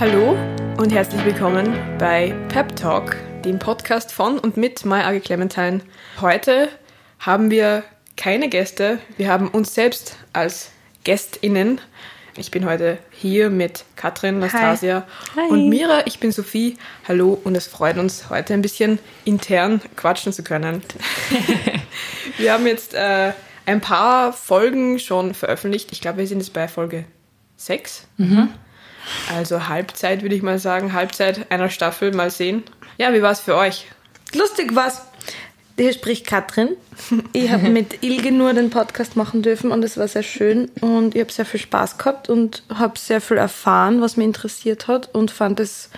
Hallo und herzlich willkommen bei Pep Talk, dem Podcast von und mit My Age Clementine. Heute haben wir keine Gäste, wir haben uns selbst als GästInnen. Ich bin heute hier mit Katrin, Nastasia Hi. und Mira. Ich bin Sophie. Hallo und es freut uns, heute ein bisschen intern quatschen zu können. wir haben jetzt äh, ein paar Folgen schon veröffentlicht. Ich glaube, wir sind jetzt bei Folge 6. Also Halbzeit, würde ich mal sagen. Halbzeit einer Staffel. Mal sehen. Ja, wie war es für euch? Lustig war's. Hier spricht Katrin. Ich habe mit Ilge nur den Podcast machen dürfen und es war sehr schön und ich habe sehr viel Spaß gehabt und habe sehr viel erfahren, was mich interessiert hat und fand das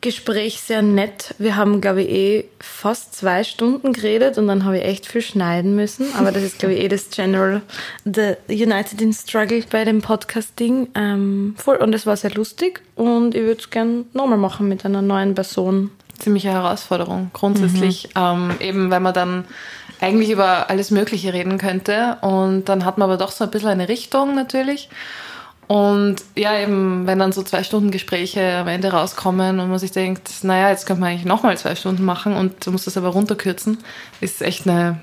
Gespräch sehr nett. Wir haben, glaube ich, eh fast zwei Stunden geredet und dann habe ich echt viel schneiden müssen. Aber das ist, glaube ich, eh das General, the United in Struggle bei dem Podcast-Ding. Ähm, voll. Und es war sehr lustig und ich würde es gerne nochmal machen mit einer neuen Person. ziemliche Herausforderung grundsätzlich. Ähm, eben, weil man dann eigentlich über alles Mögliche reden könnte und dann hat man aber doch so ein bisschen eine Richtung natürlich. Und ja, eben, wenn dann so zwei Stunden Gespräche am Ende rauskommen und man sich denkt, naja, jetzt könnte man eigentlich nochmal zwei Stunden machen und du musst das aber runterkürzen, ist echt eine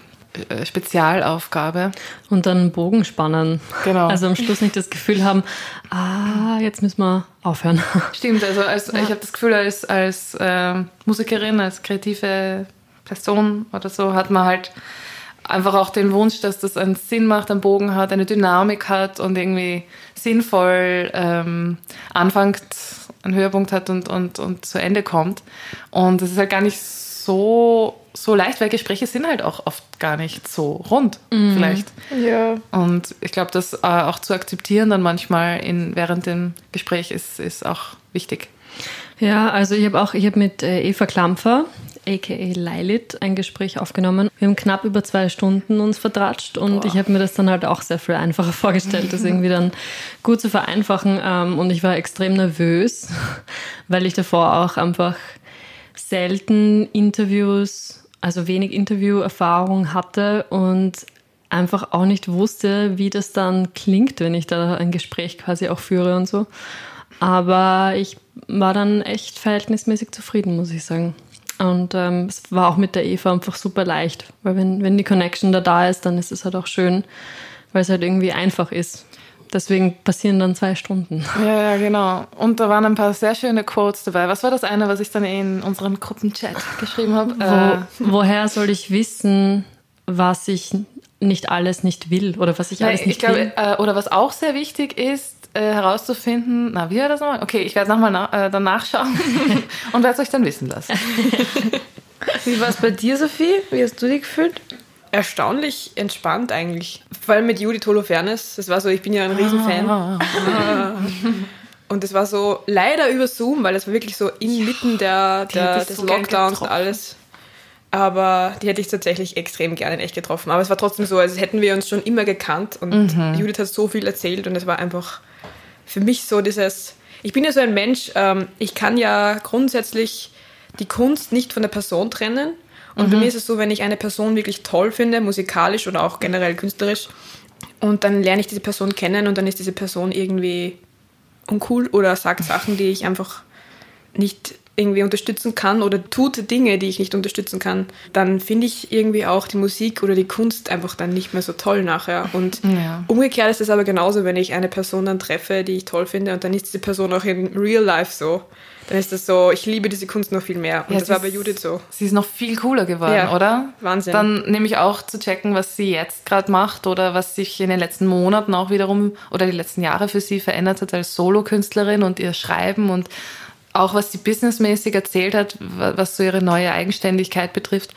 äh, Spezialaufgabe. Und dann Bogen spannen. Genau. Also am Schluss nicht das Gefühl haben, ah, jetzt müssen wir aufhören. Stimmt, also als, ich habe das Gefühl, als, als äh, Musikerin, als kreative Person oder so, hat man halt einfach auch den Wunsch, dass das einen Sinn macht, einen Bogen hat, eine Dynamik hat und irgendwie sinnvoll ähm, anfängt, einen Höhepunkt hat und, und, und zu Ende kommt. Und das ist halt gar nicht so, so leicht, weil Gespräche sind halt auch oft gar nicht so rund, vielleicht. Ja. Und ich glaube, das äh, auch zu akzeptieren dann manchmal in, während dem Gespräch ist, ist auch wichtig. Ja, also ich habe auch, ich habe mit äh, Eva Klampfer, aka Leilit, ein Gespräch aufgenommen. Wir haben knapp über zwei Stunden uns vertratscht und ich habe mir das dann halt auch sehr viel einfacher vorgestellt, das irgendwie dann gut zu vereinfachen. Ähm, und ich war extrem nervös, weil ich davor auch einfach selten Interviews, also wenig Interviewerfahrung hatte und einfach auch nicht wusste, wie das dann klingt, wenn ich da ein Gespräch quasi auch führe und so. Aber ich war dann echt verhältnismäßig zufrieden, muss ich sagen. Und ähm, es war auch mit der Eva einfach super leicht, weil wenn, wenn die Connection da da ist, dann ist es halt auch schön, weil es halt irgendwie einfach ist. Deswegen passieren dann zwei Stunden. Ja, ja, genau. Und da waren ein paar sehr schöne Quotes dabei. Was war das eine, was ich dann in unseren Gruppenchat geschrieben habe? Wo, woher soll ich wissen, was ich nicht alles nicht will oder was ich Nein, alles ich nicht glaube, will? äh, oder was auch sehr wichtig ist, äh, herauszufinden, na, wie war das nochmal? Okay, ich werde nochmal na, äh, dann nachschauen und werde es euch dann wissen lassen. Wie war es bei dir, Sophie? Wie hast du dich gefühlt? Erstaunlich entspannt eigentlich. Vor allem mit Judith Holofernes. Das war so, ich bin ja ein Riesenfan. Ah. Und es war so leider über Zoom, weil es war wirklich so inmitten der, der, des so Lockdowns und alles. Aber die hätte ich tatsächlich extrem gerne in echt getroffen. Aber es war trotzdem so, als hätten wir uns schon immer gekannt und Mhm. Judith hat so viel erzählt und es war einfach für mich so dieses. Ich bin ja so ein Mensch, ähm, ich kann ja grundsätzlich die Kunst nicht von der Person trennen. Und Mhm. bei mir ist es so, wenn ich eine Person wirklich toll finde, musikalisch oder auch generell künstlerisch, und dann lerne ich diese Person kennen und dann ist diese Person irgendwie uncool oder sagt Sachen, die ich einfach nicht irgendwie unterstützen kann oder tut Dinge, die ich nicht unterstützen kann, dann finde ich irgendwie auch die Musik oder die Kunst einfach dann nicht mehr so toll nachher. Und Ja. umgekehrt ist es aber genauso, wenn ich eine Person dann treffe, die ich toll finde und dann ist diese Person auch in real life so. Dann ist das so, ich liebe diese Kunst noch viel mehr. Und Ja, das war bei Judith so. Sie ist noch viel cooler geworden, Ja, oder? Wahnsinn. Dann nämlich auch zu checken, was sie jetzt gerade macht oder was sich in den letzten Monaten auch wiederum oder die letzten Jahre für sie verändert hat als Solokünstlerin und ihr Schreiben und auch was sie businessmäßig erzählt hat, wa- was so ihre neue Eigenständigkeit betrifft.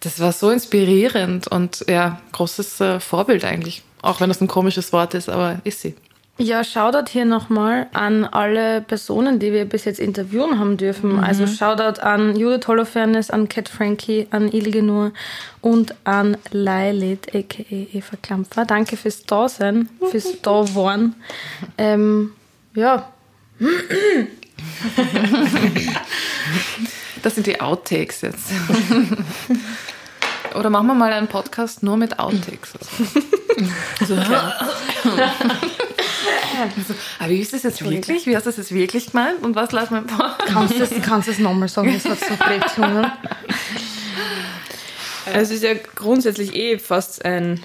Das war so inspirierend und ja, großes äh, Vorbild eigentlich. Auch wenn das ein komisches Wort ist, aber ist sie. Ja, Shoutout hier nochmal an alle Personen, die wir bis jetzt interviewen haben dürfen. Also Shoutout an Judith Holofernes, an Cat Frankie, an Ilge Nur und an Lailit, a.k.a. Eva Klampfer. Danke fürs Dasein, fürs Dasein. Ähm, ja, Das sind die Outtakes jetzt. Oder machen wir mal einen Podcast nur mit Outtakes. Also, okay. Also, aber wie ist das jetzt wirklich? Wie hast du das jetzt wirklich gemeint? Und was lass mal vor? Kannst du es kannst nochmal sagen? Das hat so Brechungen. Also es ist ja grundsätzlich eh fast ein.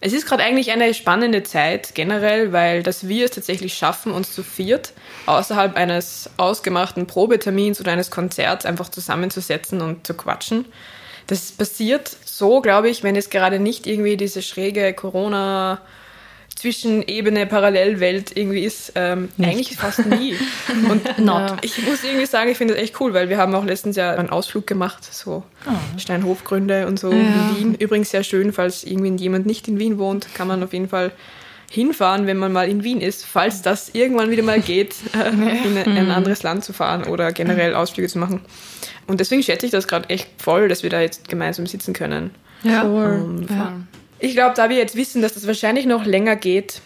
Es ist gerade eigentlich eine spannende Zeit generell, weil dass wir es tatsächlich schaffen, uns zu viert außerhalb eines ausgemachten Probetermins oder eines Konzerts einfach zusammenzusetzen und zu quatschen. Das passiert so, glaube ich, wenn es gerade nicht irgendwie diese schräge Corona- Zwischenebene, Parallelwelt irgendwie ist, ähm, eigentlich fast nie. Und Not. ich muss irgendwie sagen, ich finde das echt cool, weil wir haben auch letztens ja einen Ausflug gemacht, so Steinhofgründe und so in Wien. Übrigens sehr schön, falls irgendwie jemand nicht in Wien wohnt, kann man auf jeden Fall hinfahren, wenn man mal in Wien ist, falls das irgendwann wieder mal geht, äh, in ein anderes Land zu fahren oder generell Ausflüge zu machen. Und deswegen schätze ich das gerade echt voll, dass wir da jetzt gemeinsam sitzen können. Ja. Ähm, Ja. ich glaube, da wir jetzt wissen, dass das wahrscheinlich noch länger geht,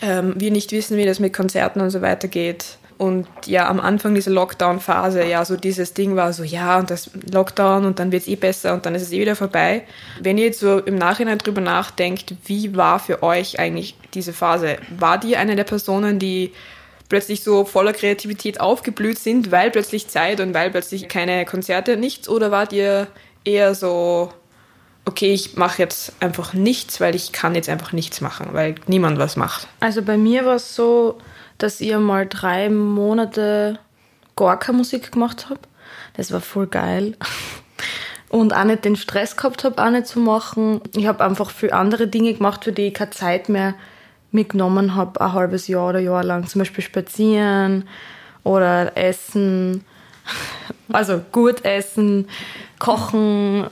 ähm, wir nicht wissen, wie das mit Konzerten und so weiter geht. Und ja, am Anfang dieser Lockdown-Phase, ja, so dieses Ding war so, ja, und das Lockdown und dann wird es eh besser und dann ist es eh wieder vorbei. Wenn ihr jetzt so im Nachhinein drüber nachdenkt, wie war für euch eigentlich diese Phase? War die eine der Personen, die plötzlich so voller Kreativität aufgeblüht sind, weil plötzlich Zeit und weil plötzlich keine Konzerte, nichts? Oder wart ihr eher so, okay, ich mache jetzt einfach nichts, weil ich kann jetzt einfach nichts machen, weil niemand was macht. Also bei mir war es so, dass ich mal drei Monate gar keine Musik gemacht habe. Das war voll geil. Und auch nicht den Stress gehabt habe, auch nicht zu machen. Ich habe einfach für andere Dinge gemacht, für die ich keine Zeit mehr mitgenommen habe, ein halbes Jahr oder Jahr lang. Zum Beispiel spazieren oder essen. Also gut essen, kochen,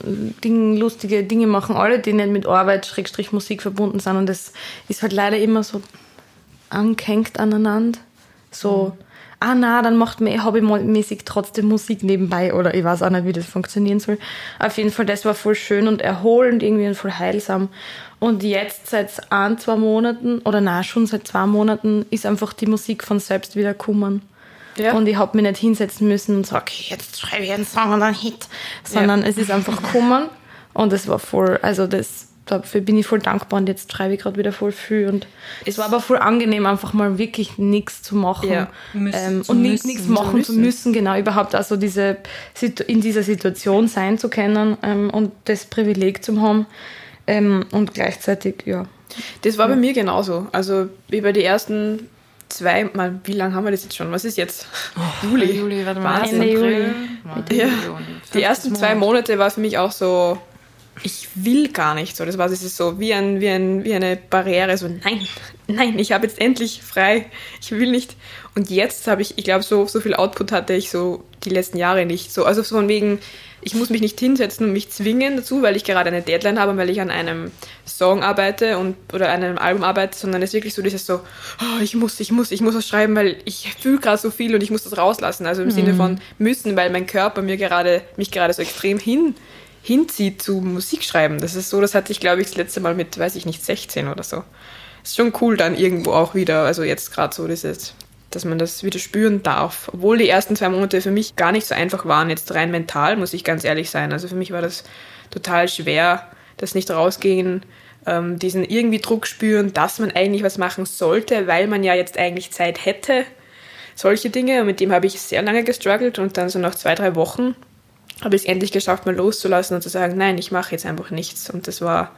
Ding, lustige Dinge machen, alle, die nicht mit Arbeit, Schrägstrich Musik verbunden sind. Und das ist halt leider immer so angehängt aneinander. So, ah na, dann macht man hobbymäßig trotzdem Musik nebenbei oder ich weiß auch nicht, wie das funktionieren soll. Auf jeden Fall, das war voll schön und erholend irgendwie und voll heilsam. Und jetzt seit ein, zwei Monaten, oder na schon seit zwei Monaten, ist einfach die Musik von selbst wieder gekommen. Ja. Und ich habe mich nicht hinsetzen müssen und sagen, okay, jetzt schreibe ich einen Song und einen Hit, sondern es ist einfach gekommen und es war voll, also das, dafür bin ich voll dankbar und jetzt schreibe ich gerade wieder voll viel und es war aber voll angenehm, einfach mal wirklich nichts zu machen Ja. Ähm, zu und nichts machen zu müssen. müssen, genau, überhaupt also diese, in dieser Situation sein zu können ähm, und das Privileg zu haben ähm, und gleichzeitig, ja, Das war bei mir genauso. Also über die ersten zwei, mal, wie lange haben wir das jetzt schon? Was ist jetzt? Juli. Juli, warte mal. Ende April, Juli. Ja. Die ersten zwei Monate war für mich auch so, ich will gar nicht so. Das war das ist so wie, ein, wie, ein, wie eine Barriere, so nein, nein, ich habe jetzt endlich frei, ich will nicht. Und jetzt habe ich, ich glaube, so, so viel Output hatte ich so die letzten Jahre nicht. So, also von wegen, ich muss mich nicht hinsetzen und mich zwingen dazu, weil ich gerade eine Deadline habe, weil ich an einem Song arbeite und oder an einem Album arbeite, sondern es ist wirklich so dieses so, oh, ich muss, ich muss, ich muss was schreiben, weil ich fühle gerade so viel und ich muss das rauslassen. Also im Sinne von müssen, weil mein Körper mir gerade, mich gerade so extrem hin, hinzieht zu Musik schreiben. Das ist so, das hatte ich, glaube ich, das letzte Mal mit, weiß ich nicht, 16 oder so. Ist schon cool dann irgendwo auch wieder, also jetzt gerade so dieses, dass man das wieder spüren darf. Obwohl die ersten zwei Monate für mich gar nicht so einfach waren, jetzt rein mental, muss ich ganz ehrlich sein. Also für mich war das total schwer, das nicht rausgehen, ähm, diesen irgendwie Druck spüren, dass man eigentlich was machen sollte, weil man ja jetzt eigentlich Zeit hätte. Solche Dinge. Mit dem habe ich sehr lange gestruggelt und dann so nach zwei, drei Wochen habe ich es endlich geschafft, mal loszulassen und zu sagen, nein, ich mache jetzt einfach nichts. Und das war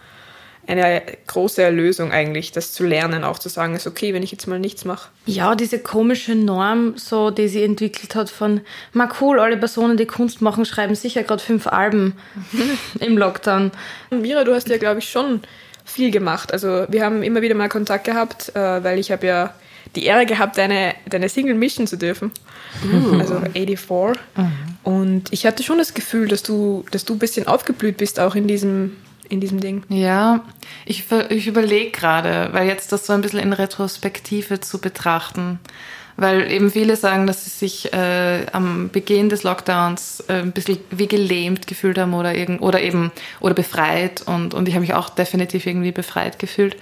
eine große Erlösung eigentlich, das zu lernen, auch zu sagen, es ist okay, wenn ich jetzt mal nichts mache. Ja, diese komische Norm, so, die sie entwickelt hat von, ma cool, alle Personen, die Kunst machen, schreiben sicher gerade fünf Alben im Lockdown. Mira, du hast ja, glaube ich, schon viel gemacht. Also wir haben immer wieder mal Kontakt gehabt, äh, weil ich habe ja die Ehre gehabt, deine, deine Single mischen zu dürfen. Also 84. Und ich hatte schon das Gefühl, dass du, dass du ein bisschen aufgeblüht bist, auch in diesem, in diesem Ding. Ja, ich, ich überlege gerade, weil jetzt das so ein bisschen in Retrospektive zu betrachten, weil eben viele sagen, dass sie sich äh, am Beginn des Lockdowns äh, ein bisschen wie gelähmt gefühlt haben oder, irgend, oder eben oder befreit und, und ich habe mich auch definitiv irgendwie befreit gefühlt.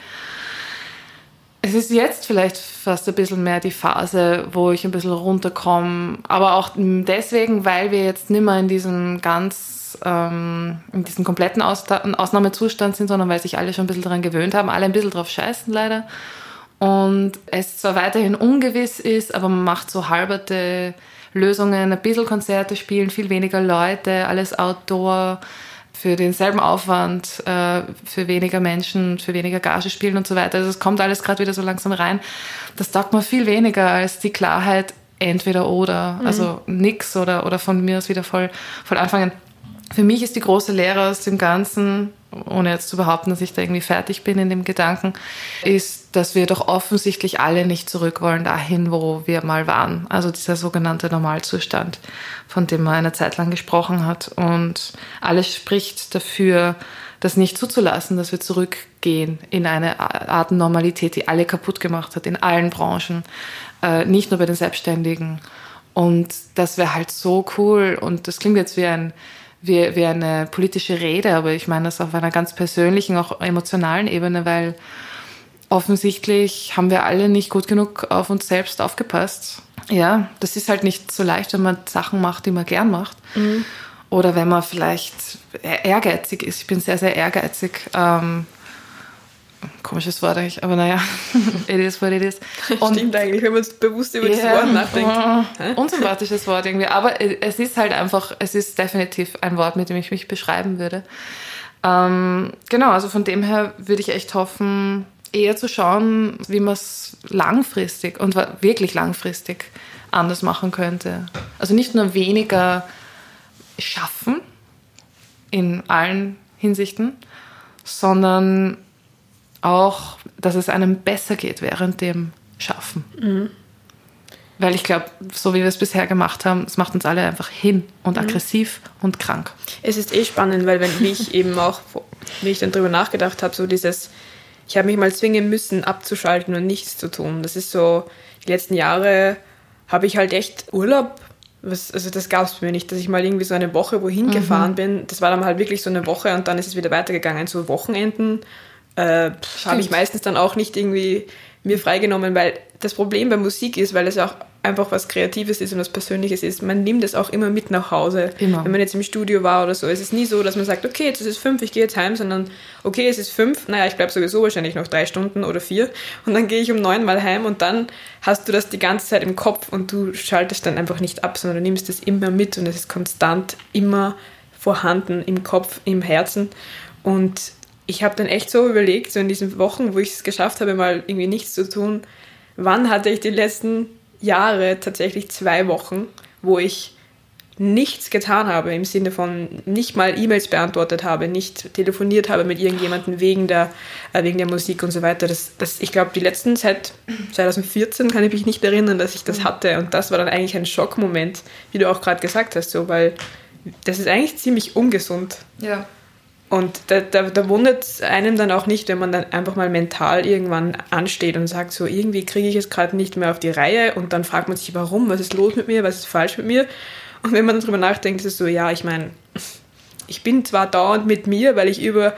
Es ist jetzt vielleicht fast ein bisschen mehr die Phase, wo ich ein bisschen runterkomme, aber auch deswegen, weil wir jetzt nicht mehr in diesem ganz, ähm, in diesem kompletten Ausnahmezustand sind, sondern weil sich alle schon ein bisschen daran gewöhnt haben, alle ein bisschen drauf scheißen leider. und es zwar weiterhin ungewiss ist, aber man macht so halberte Lösungen, ein bisschen Konzerte spielen, viel weniger Leute, alles Outdoor für denselben Aufwand, äh, für weniger Menschen, für weniger Gage spielen und so weiter. Also es kommt alles gerade wieder so langsam rein. Das taugt mir viel weniger als die Klarheit entweder oder, mhm. also nix oder, oder von mir aus wieder voll, voll anfangen. Für mich ist die große Lehre aus dem Ganzen, ohne jetzt zu behaupten, dass ich da irgendwie fertig bin in dem Gedanken, ist, dass wir doch offensichtlich alle nicht zurück wollen dahin, wo wir mal waren. Also dieser sogenannte Normalzustand, von dem man eine Zeit lang gesprochen hat. Und alles spricht dafür, das nicht zuzulassen, dass wir zurückgehen in eine Art Normalität, die alle kaputt gemacht hat, in allen Branchen, äh, nicht nur bei den Selbstständigen. Und das wäre halt so cool. Und das klingt jetzt wie ein wie, wie eine politische Rede, aber ich meine das auf einer ganz persönlichen, auch emotionalen Ebene, weil offensichtlich haben wir alle nicht gut genug auf uns selbst aufgepasst. Ja, das ist halt nicht so leicht, wenn man Sachen macht, die man gern macht. Mhm. Oder wenn man vielleicht ehrgeizig ist. Ich bin sehr, sehr ehrgeizig. Ähm, komisches Wort eigentlich, aber naja, it is what it is. Und Stimmt eigentlich, wenn man bewusst über yeah, das Wort nachdenkt. Unsympathisches Wort irgendwie, aber es ist halt einfach, es ist definitiv ein Wort, mit dem ich mich beschreiben würde. Ähm, genau, also von dem her würde ich echt hoffen, eher zu schauen, wie man es langfristig und wirklich langfristig anders machen könnte. Also nicht nur weniger schaffen in allen Hinsichten, sondern auch, dass es einem besser geht während dem Schaffen. Mhm. Weil ich glaube, so wie wir es bisher gemacht haben, es macht uns alle einfach hin und mhm. aggressiv und krank. Es ist eh spannend, weil wenn ich eben auch, wie ich dann drüber nachgedacht habe, so dieses, ich habe mich mal zwingen müssen, abzuschalten und nichts zu tun. Das ist so, die letzten Jahre habe ich halt echt Urlaub was, also das gab es mir nicht, dass ich mal irgendwie so eine Woche wohin mhm. gefahren bin. Das war dann halt wirklich so eine Woche und dann ist es wieder weitergegangen. So Wochenenden äh, habe ich meistens dann auch nicht irgendwie mir freigenommen, weil das Problem bei Musik ist, weil es auch einfach was Kreatives ist und was Persönliches ist. Man nimmt es auch immer mit nach Hause. Immer. Wenn man jetzt im Studio war oder so. Es ist nie so, dass man sagt, okay, jetzt ist es fünf, ich gehe jetzt heim, sondern okay, es ist fünf, naja, ich bleibe sowieso wahrscheinlich noch drei Stunden oder vier und dann gehe ich um neun mal heim und dann hast du das die ganze Zeit im Kopf und du schaltest dann einfach nicht ab, sondern du nimmst es immer mit und es ist konstant immer vorhanden im Kopf, im Herzen und ich habe dann echt so überlegt, so in diesen Wochen, wo ich es geschafft habe, mal irgendwie nichts zu tun, wann hatte ich die letzten Jahre tatsächlich zwei Wochen, wo ich nichts getan habe, im Sinne von nicht mal E-Mails beantwortet habe, nicht telefoniert habe mit irgendjemandem wegen der, äh, wegen der Musik und so weiter. Das, das, ich glaube, die letzten seit 2014 kann ich mich nicht erinnern, dass ich das hatte. Und das war dann eigentlich ein Schockmoment, wie du auch gerade gesagt hast, so, weil das ist eigentlich ziemlich ungesund. Ja. Und da, da, da wundert es einem dann auch nicht, wenn man dann einfach mal mental irgendwann ansteht und sagt, so irgendwie kriege ich es gerade nicht mehr auf die Reihe und dann fragt man sich, warum, was ist los mit mir, was ist falsch mit mir. Und wenn man darüber nachdenkt, ist es so, ja, ich meine, ich bin zwar dauernd mit mir, weil ich über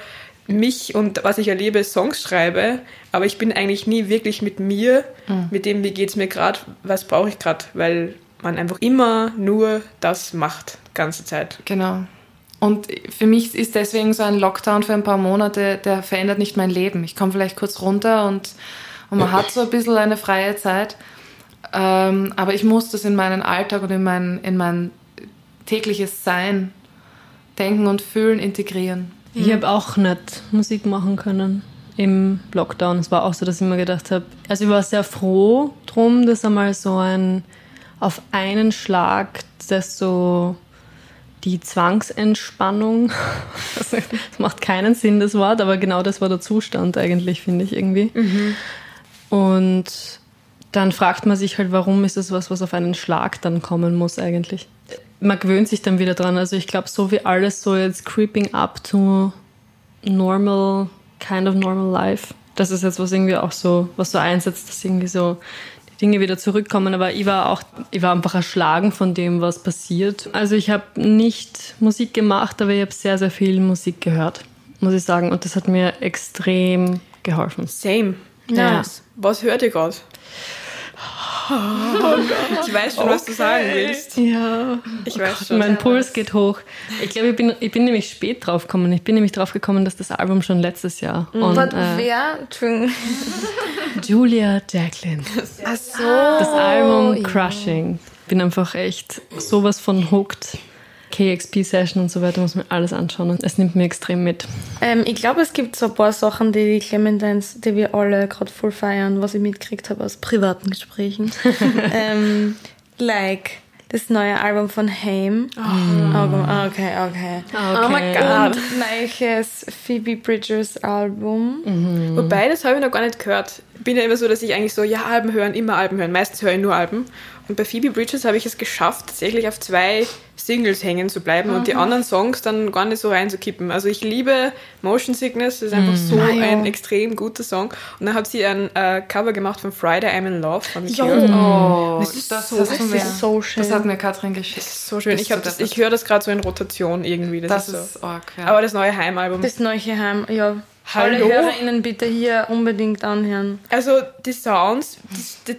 mich und was ich erlebe Songs schreibe, aber ich bin eigentlich nie wirklich mit mir, mhm. mit dem, wie geht es mir gerade, was brauche ich gerade, weil man einfach immer nur das macht, ganze Zeit. Genau. Und für mich ist deswegen so ein Lockdown für ein paar Monate, der verändert nicht mein Leben. Ich komme vielleicht kurz runter und, und man hat so ein bisschen eine freie Zeit. Ähm, aber ich muss das in meinen Alltag und in mein, in mein tägliches Sein, Denken und Fühlen integrieren. Ich habe auch nicht Musik machen können im Lockdown. Es war auch so, dass ich mir gedacht habe, also ich war sehr froh drum, dass einmal so ein auf einen Schlag das so die Zwangsentspannung. Das macht keinen Sinn, das Wort, aber genau das war der Zustand eigentlich, finde ich irgendwie. Mhm. Und dann fragt man sich halt, warum ist das was, was auf einen Schlag dann kommen muss eigentlich. Man gewöhnt sich dann wieder dran. Also ich glaube, so wie alles so jetzt creeping up to normal, kind of normal life. Das ist jetzt was irgendwie auch so, was so einsetzt, dass irgendwie so Dinge wieder zurückkommen. Aber ich war auch, ich war einfach erschlagen von dem, was passiert. Also ich habe nicht Musik gemacht, aber ich habe sehr, sehr viel Musik gehört, muss ich sagen. Und das hat mir extrem geholfen. Same. Ja. Nice. Was hört ihr gerade? Oh ich weiß schon, okay. was du sagen willst. Ja. Ich oh weiß Gott, schon. Mein Puls geht hoch. Ich glaube, ich bin, ich bin nämlich spät drauf gekommen. Ich bin nämlich drauf gekommen, dass das Album schon letztes Jahr. Mhm. Und, äh, wer? Julia Jacqueline. Ach so. Das Album Crushing. Bin einfach echt sowas von hooked. KXP-Session und so weiter muss man alles anschauen und es nimmt mir extrem mit. Ähm, ich glaube, es gibt so ein paar Sachen, die die Clementines, die wir alle gerade voll feiern, was ich mitgekriegt habe aus privaten Gesprächen. ähm, like das neue Album von Haim. Oh. Okay, okay. Oh mein Gott. Und neues Phoebe Bridgers Album. Wobei, das habe ich noch gar nicht gehört. Ich bin ja immer so, dass ich eigentlich so, ja, Alben hören, immer Alben hören. Meistens höre ich nur Alben. Und bei Phoebe Bridges habe ich es geschafft, tatsächlich auf zwei Singles hängen zu bleiben und die anderen Songs dann gar nicht so reinzukippen. Also ich liebe Motion Sickness, das ist einfach so Ah, ja. ein extrem guter Song. Und dann hat sie ein äh, Cover gemacht von Friday I'm in Love von. Cure. Oh, Das ist das, so- das ist so schön. Das hat mir Katrin geschickt. So schön. Bist Ich, das, ich höre das gerade so in Rotation irgendwie. Das, Das ist so. ist arg, ja. Aber das neue Heimalbum. Das neue Heim, ja. Hallo? Alle HörerInnen bitte hier unbedingt anhören. Also die Sounds, die, die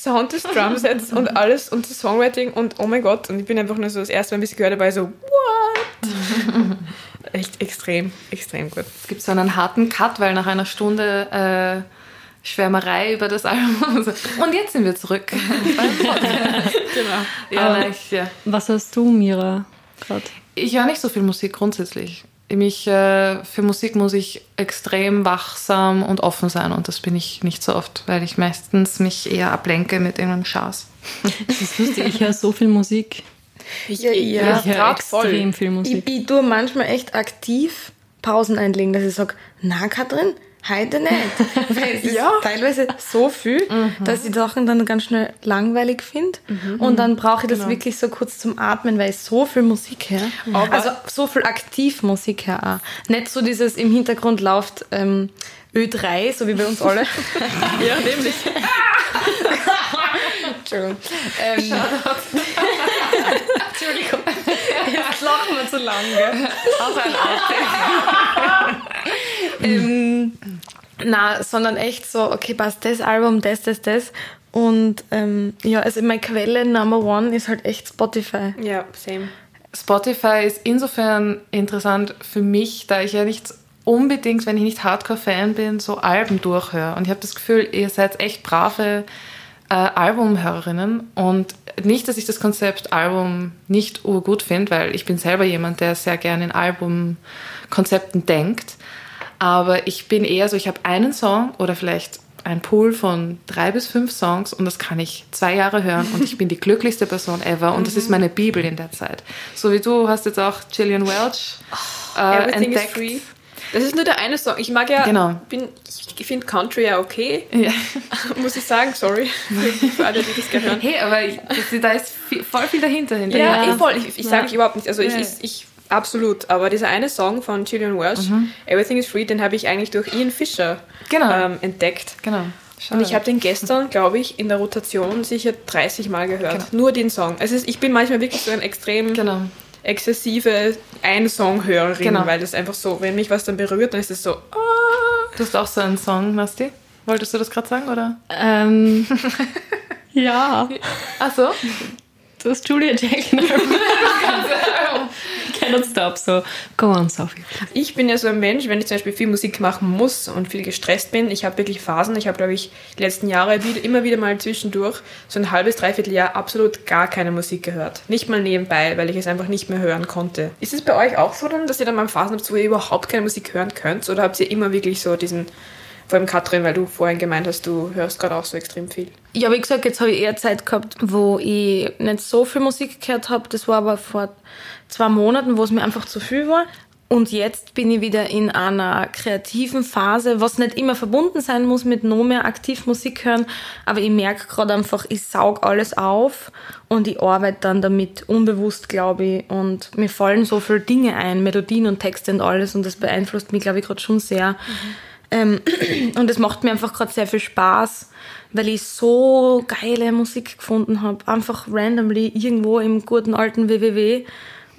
Sound des Drumsets und alles und das Songwriting und oh mein Gott. Und ich bin einfach nur so das erste Mal, wie ich es gehört habe, so, what? Echt extrem, extrem gut. Es gibt so einen harten Cut, weil nach einer Stunde äh, Schwärmerei über das Album. so, Und jetzt sind wir zurück. Genau. ja, nein, ich, ja. Was hast du, Mira, gerade? ich höre nicht so viel Musik grundsätzlich. Mich, äh, für Musik muss ich extrem wachsam und offen sein und das bin ich nicht so oft, weil ich meistens mich eher ablenke mit irgendeinem Schaß. Das ist lustig, ich höre so viel Musik. Ich, Ja, ich, ja. Ich höre extrem viel Ich, Musik. ich tue manchmal echt aktiv Pausen einlegen, dass ich sage, na Katrin, heute nicht. Weil es ist Ja. teilweise so viel, dass ich Sachen dann ganz schnell langweilig finde. Und dann brauche ich das wirklich so kurz zum Atmen, weil ich so viel Musik höre. Aber- also so viel Aktivmusik höre auch. Nicht so dieses im Hintergrund läuft ähm, Ö3, so wie bei uns alle. Ja, nämlich. Entschuldigung. Ähm, Entschuldigung. Jetzt lachen wir zu lange. Ähm, na, sondern echt so, okay, passt das Album, das, das, das. Und ähm, ja, also meine Quelle Number One ist halt echt Spotify. Ja, same. Spotify ist insofern interessant für mich, da ich ja nicht unbedingt, wenn ich nicht Hardcore-Fan bin, so Alben durchhöre. Und ich habe das Gefühl, ihr seid echt brave äh, Albumhörerinnen. Und nicht, dass ich das Konzept Album nicht urgut finde, weil ich bin selber jemand, der sehr gerne in Albumkonzepten denkt. Aber ich bin eher so, ich habe einen Song oder vielleicht ein Pool von drei bis fünf Songs und das kann ich zwei Jahre hören und ich bin die glücklichste Person ever und das ist meine Bibel in der Zeit. So wie du hast jetzt auch Gillian Welch äh, Everything entdeckt. is free. Das ist nur der eine Song. Ich mag ja, Genau. bin, ich finde Country ja okay, Ja. muss ich sagen, sorry für, alle, die das gehört. Hey, aber ich- das, da ist viel, voll viel dahinter. hinter Ja, dem. eh voll. Ich, ich sage ich überhaupt nicht. Also ich, Ja. ich, ich absolut. Aber dieser eine Song von Gillian Welch, Everything is Free, den habe ich eigentlich durch Ian Fisher Genau. ähm, entdeckt. Genau. Und ich habe den gestern, glaube ich, in der Rotation sicher 30 Mal gehört. Genau. Nur den Song. Also ich bin manchmal wirklich so ein extrem Genau. exzessive Ein-Song-Hörerin, Genau. weil das einfach so, wenn mich was dann berührt, dann ist es so, ah. Du hast auch so einen Song, Nasti. Wolltest du das gerade sagen, oder? Ähm, ja, Ach so. das ist Julia Jacqueline. Cannot stop, so go on, Sophie. Ich bin ja so ein Mensch, wenn ich zum Beispiel viel Musik machen muss und viel gestresst bin. Ich habe wirklich Phasen. Ich habe, glaube ich, die letzten Jahre wieder, immer wieder mal zwischendurch so ein halbes, dreiviertel Jahr absolut gar keine Musik gehört. Nicht mal nebenbei, weil ich es einfach nicht mehr hören konnte. Ist es bei euch auch so dann, dass ihr dann mal Phasen habt, wo ihr überhaupt keine Musik hören könnt? Oder habt ihr immer wirklich so diesen, vor allem Katrin, weil du vorhin gemeint hast, du hörst gerade auch so extrem viel. Ja, wie gesagt, jetzt habe ich eher Zeit gehabt, wo ich nicht so viel Musik gehört habe. Das war aber vor zwei Monaten, wo es mir einfach zu viel war. Und jetzt bin ich wieder in einer kreativen Phase, was nicht immer verbunden sein muss mit noch mehr aktiv Musik hören. Aber ich merke gerade einfach, ich saug alles auf und ich arbeite dann damit unbewusst, glaube ich. Und mir fallen so viele Dinge ein, Melodien und Texte und alles. Und das beeinflusst mich, glaube ich, gerade schon sehr. Ähm, und es macht mir einfach gerade sehr viel Spaß, weil ich so geile Musik gefunden habe. Einfach randomly irgendwo im guten alten WWW.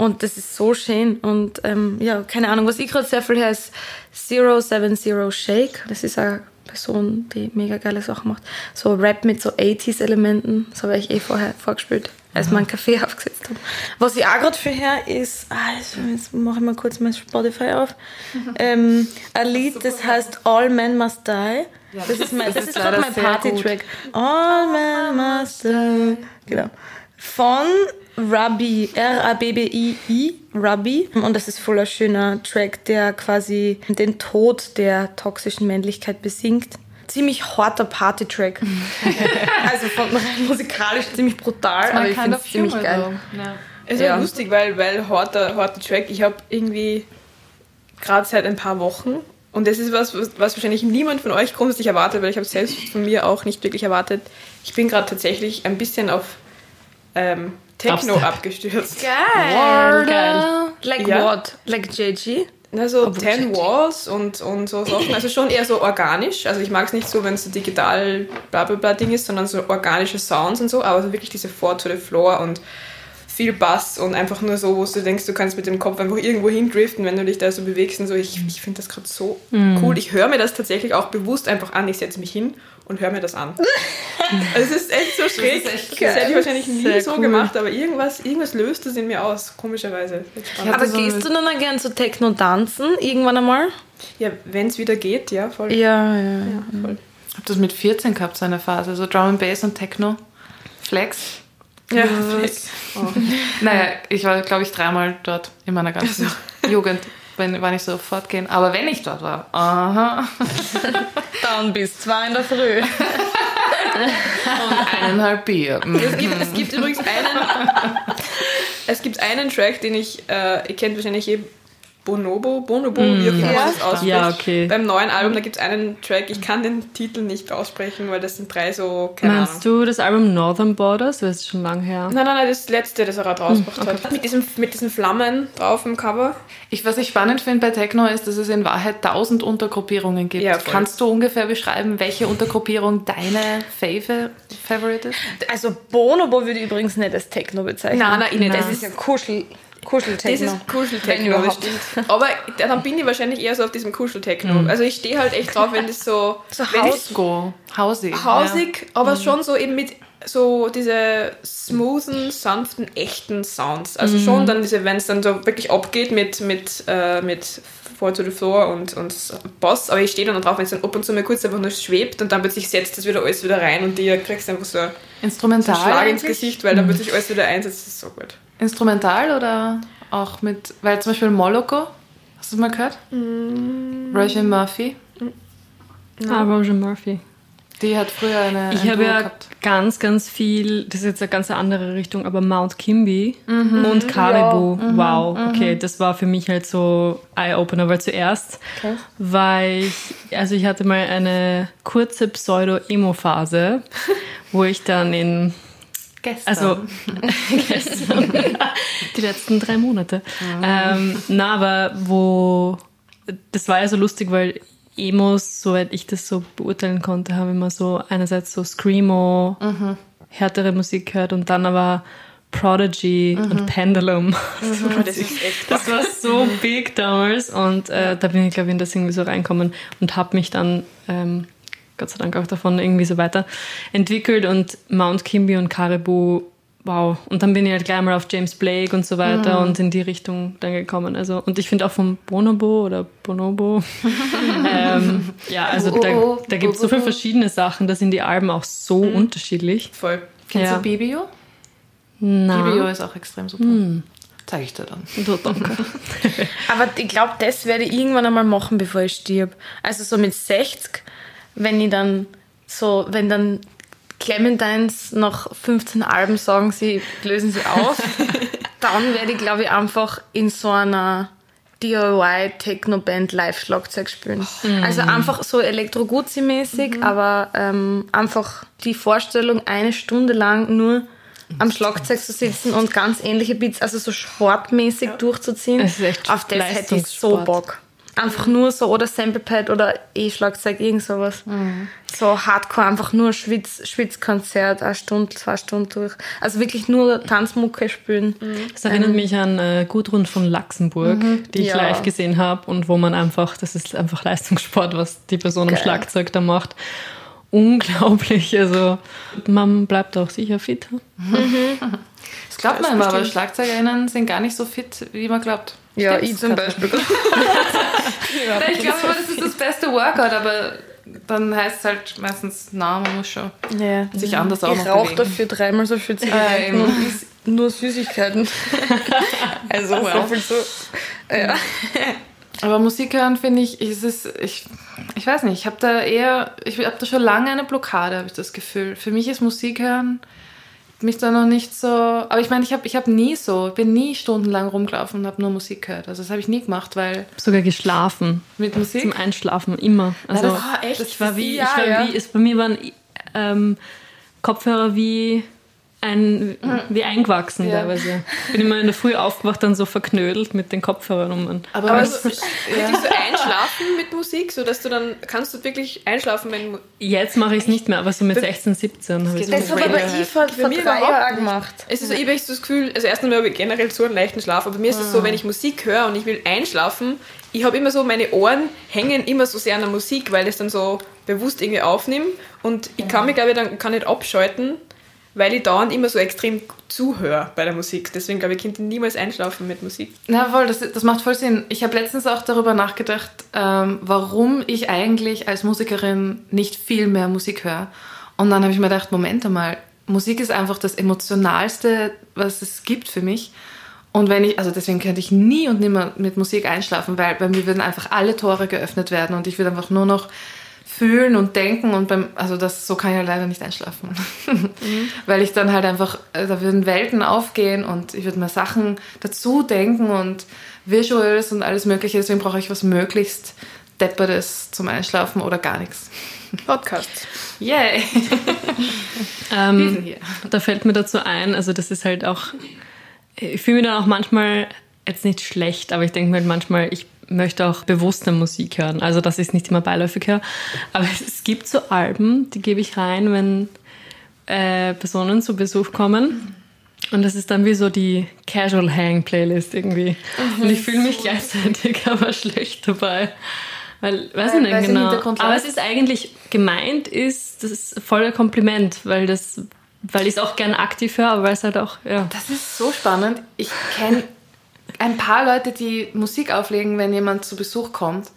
Und das ist so schön. Und ähm, ja, keine Ahnung, was ich gerade sehr viel höre, ist Zero Seven Zero Shake. Das ist ein Person, die mega geile Sachen macht. So Rap mit so 80s-Elementen. Das habe ich eh vorher vorgespielt, als wir einen Kaffee aufgesetzt haben. Was ich auch gerade für her ist, ah, jetzt mache ich mal kurz mein Spotify auf. Ähm, ein Lied, das heißt All Men Must Die. das ist, mein, das ist gerade mein Party-Track. All Men Must Die. Genau. Von Rabbi, R-A-B-B-I-I, Rabbi. Und das ist voller schöner Track, der quasi den Tod der toxischen Männlichkeit besingt. Ziemlich harter Party-Track. also von rein musikalisch ziemlich brutal, aber ich finde es ziemlich geil. Ja. Es ist ja. lustig, weil, weil harter, harter Track, ich habe irgendwie gerade seit ein paar Wochen und das ist was, was, was wahrscheinlich niemand von euch grundsätzlich erwartet, weil ich habe es selbst von mir auch nicht wirklich erwartet. Ich bin gerade tatsächlich ein bisschen auf ähm, Techno Dubstep. abgestürzt. Geil. Geil. Like ja. what? Like JG? Also Aber Ten Walls und, und so Sachen. Also schon eher so organisch. Also ich mag es nicht so, wenn es so digital bla bla bla Ding ist, sondern so organische Sounds und so. Aber so wirklich diese Four to the Floor und viel Bass und einfach nur so, wo du denkst, du kannst mit dem Kopf einfach irgendwo hindriften, wenn du dich da so bewegst und so. Ich, ich finde das gerade so mm. cool. Ich höre mir das tatsächlich auch bewusst einfach an. Ich setze mich hin und höre mir das an. also es ist echt so schräg. Das, echt das hätte ich wahrscheinlich nie Sehr so cool. gemacht, aber irgendwas, irgendwas löst das in mir aus, komischerweise. Aber gehst du dann auch gern zu Techno tanzen, irgendwann einmal? Ja, wenn es wieder geht, ja, voll. Ja, ja, ja. voll. Ich habe das mit 14 gehabt, so eine Phase, so Drum and Bass und Techno. Flex. Ja. Oh. naja, ich war, glaube ich, dreimal dort in meiner ganzen also. Jugend wenn, wann ich so fortgehen. Aber wenn ich dort war, aha. Dann bis zwei in der Früh. Und eineinhalb Bier. Es gibt, es gibt übrigens einen, es gibt einen Track, den ich, äh, ihr kennt wahrscheinlich eh Bonobo, Bonobo, mm. wie auch immer ja. das ausspricht. Ja, okay. Beim neuen Album, da gibt es einen Track, ich kann den Titel nicht aussprechen, weil das sind drei so, keine Meinst Ahnung. du das Album Northern Borders? Das ist schon lang her. Nein, nein, nein, das letzte, das er gerade rausgebracht mm, okay. hat. Mit, diesem, mit diesen Flammen drauf im Cover. Ich, was ich spannend finde bei Techno ist, dass es in Wahrheit tausend Untergruppierungen gibt. Ja, Kannst du ungefähr beschreiben, welche Untergruppierung deine Favorite ist? Also Bonobo würde ich übrigens nicht als Techno bezeichnen. Nein, nein, nicht. Das ist ja Kuschel. Kuscheltechno. Das ist Kuscheltechno, das stimmt. Aber dann bin ich wahrscheinlich eher so auf diesem Kuscheltechno. Mhm. Also ich stehe halt echt drauf, wenn das so... So Hausgo. Hausig. Hausig, ja. aber mhm. schon so eben mit so diese smoothen, sanften, echten Sounds. Also mhm. schon dann diese, wenn es dann so wirklich abgeht mit, mit, äh, mit Fall to the Floor und, und Boss, aber ich stehe dann drauf, wenn es dann ab und zu mal kurz einfach nur schwebt und dann plötzlich setzt das wieder alles wieder rein und dir kriegst einfach so, Instrumental so einen Schlag ins Gesicht, weil dann mhm. plötzlich alles wieder einsetzt. Das ist so gut. Instrumental oder auch mit, weil zum Beispiel Moloko, hast du das mal gehört? Mm. Roger Murphy. No. Ah, Roger Murphy. Die hat früher eine. Ich habe ja gehabt. ganz, ganz viel, das ist jetzt eine ganz andere Richtung, aber Mount Kimby mhm. und Caribou. Ja. Mhm. Wow, mhm. okay, das war für mich halt so Eye-Opener, weil zuerst okay. weil ich, also ich hatte mal eine kurze Pseudo-Emo-Phase, wo ich dann in Gestern. Also gestern. Die letzten drei Monate. Mhm. Ähm, na, aber wo das war ja so lustig, weil Emos, soweit ich das so beurteilen konnte, haben immer so einerseits so Screamo, mhm. härtere Musik gehört und dann aber Prodigy mhm. und Pendulum. Mhm. Das, das, war so big damals und äh, da bin ich, glaube ich, in das irgendwie so reinkommen und habe mich dann ähm, Gott sei Dank auch davon irgendwie so weiterentwickelt und Mount Kimby und Caribou, wow. Und dann bin ich halt gleich mal auf James Blake und so weiter mhm. und in die Richtung dann gekommen. Also, und ich finde auch vom Bonobo oder Bonobo, ähm, ja, also da, oh, oh, da gibt es so viele verschiedene Sachen, da sind die Alben auch so mhm. unterschiedlich. Voll. Kennst ja. du Bibio? Na. Bibio ist auch extrem super. Mhm. Zeige ich dir dann. Du, danke. Aber ich glaube, das werde ich irgendwann einmal machen, bevor ich stirb. Also so mit 60 wenn ich dann so, wenn dann Clementines nach 15 Alben sagen, sie lösen sie auf, dann werde ich, glaube ich, einfach in so einer DIY-Techno-Band Live-Schlagzeug spielen. Mhm. Also einfach so Elektro-Guzzi-mäßig, mhm. aber ähm, einfach die Vorstellung, eine Stunde lang nur am Schlagzeug zu sitzen und ganz ähnliche Beats, also so sportmäßig ja. durchzuziehen, auf das hätte ich so Bock. Einfach nur so, oder Samplepad oder E-Schlagzeug, irgend sowas. So Hardcore, einfach nur Schwitz, Schwitzkonzert, eine Stunde, zwei Stunden durch. Also wirklich nur Tanzmucke spielen. Das erinnert mich an äh, Gudrun von Luxemburg, die ich Ja. live gesehen habe und wo man einfach, das ist einfach Leistungssport, was die Person am Geil. Schlagzeug da macht. Unglaublich, also man bleibt auch sicher fit. Das glaubt man immer, aber SchlagzeugerInnen sind gar nicht so fit, wie man glaubt. Ja, Stimmt's, ich zum? Beispiel. Ich glaube immer, das ist das beste Workout, aber dann heißt es halt meistens, na, man muss schon Ja. sich anders auch Ich noch rauche dafür dreimal so viel Zigaretten isst nur Süßigkeiten. also so Well. viel so. Ja. Aber Musik hören finde ich, ist es, ich, ich weiß nicht, ich habe da eher, ich habe da schon lange eine Blockade, habe ich das Gefühl. Für mich ist Musik hören mich da noch nicht so, aber ich meine, ich habe ich hab nie so, ich bin nie stundenlang rumgelaufen und habe nur Musik gehört. Also das habe ich nie gemacht, weil Sogar geschlafen. mit Musik, Zum Einschlafen, immer. Also, das- Ah, echt? Ich war wie, Ja, ich war ja. wie, ist, bei mir waren ähm, Kopfhörer wie ein, wie eingewachsen Ja. teilweise. Ich bin immer in der Früh aufgewacht, dann so verknödelt mit den Kopfhörern um. Und aber, Aber so, wirklich so einschlafen mit Musik, so dass du dann, kannst du wirklich einschlafen, wenn... Jetzt mache ich es nicht mehr, aber so mit 16, 17 habe ich so Das habe aber ich vor, Für vor mich drei Jahren gemacht. Es ist so, ich habe echt so das Gefühl, also erstens habe ich generell so einen leichten Schlaf, aber mir ist es so, wenn ich Musik höre und ich will einschlafen, ich habe immer so, meine Ohren hängen immer so sehr an der Musik, weil ich es dann so bewusst irgendwie aufnehme und ich kann mich, glaube ich, dann kann nicht abschalten, weil ich dauernd immer so extrem zuhöre bei der Musik. Deswegen, glaube ich, könnte niemals einschlafen mit Musik. Na voll, das, das macht voll Sinn. Ich habe letztens auch darüber nachgedacht, ähm, warum ich eigentlich als Musikerin nicht viel mehr Musik höre. Und dann habe ich mir gedacht, Moment einmal, Musik ist einfach das Emotionalste, was es gibt für mich. Und wenn ich, also deswegen könnte ich nie und nimmer mit Musik einschlafen, weil bei mir würden einfach alle Tore geöffnet werden und ich würde einfach nur noch fühlen und denken und beim, also das, so kann ich ja leider nicht einschlafen. Weil ich dann halt einfach, äh, da würden Welten aufgehen und ich würde mir Sachen dazu denken und Visuals und alles mögliche, deswegen brauche ich was möglichst Deppertes zum Einschlafen oder gar nichts. Podcasts. Yay! Ähm, hier. Da fällt mir dazu ein, also das ist halt auch, ich fühle mich dann auch manchmal jetzt nicht schlecht, aber ich denke mir halt manchmal, ich möchte auch bewusster Musik hören. Also dass ich es nicht immer beiläufig höre. Aber es gibt so Alben, die gebe ich rein, wenn äh, Personen zu Besuch kommen. Und das ist dann wie so die Casual Hang Playlist irgendwie. Und ich fühle mich gleichzeitig aber schlecht dabei. Weil, weiß ich nicht genau. Aber es ist eigentlich gemeint ist, das ist voll ein Kompliment, weil das, weil ich es auch gern aktiv höre, aber weil es halt auch, ja. Das ist so spannend. Ich kenne ein paar Leute, die Musik auflegen, wenn jemand zu Besuch kommt.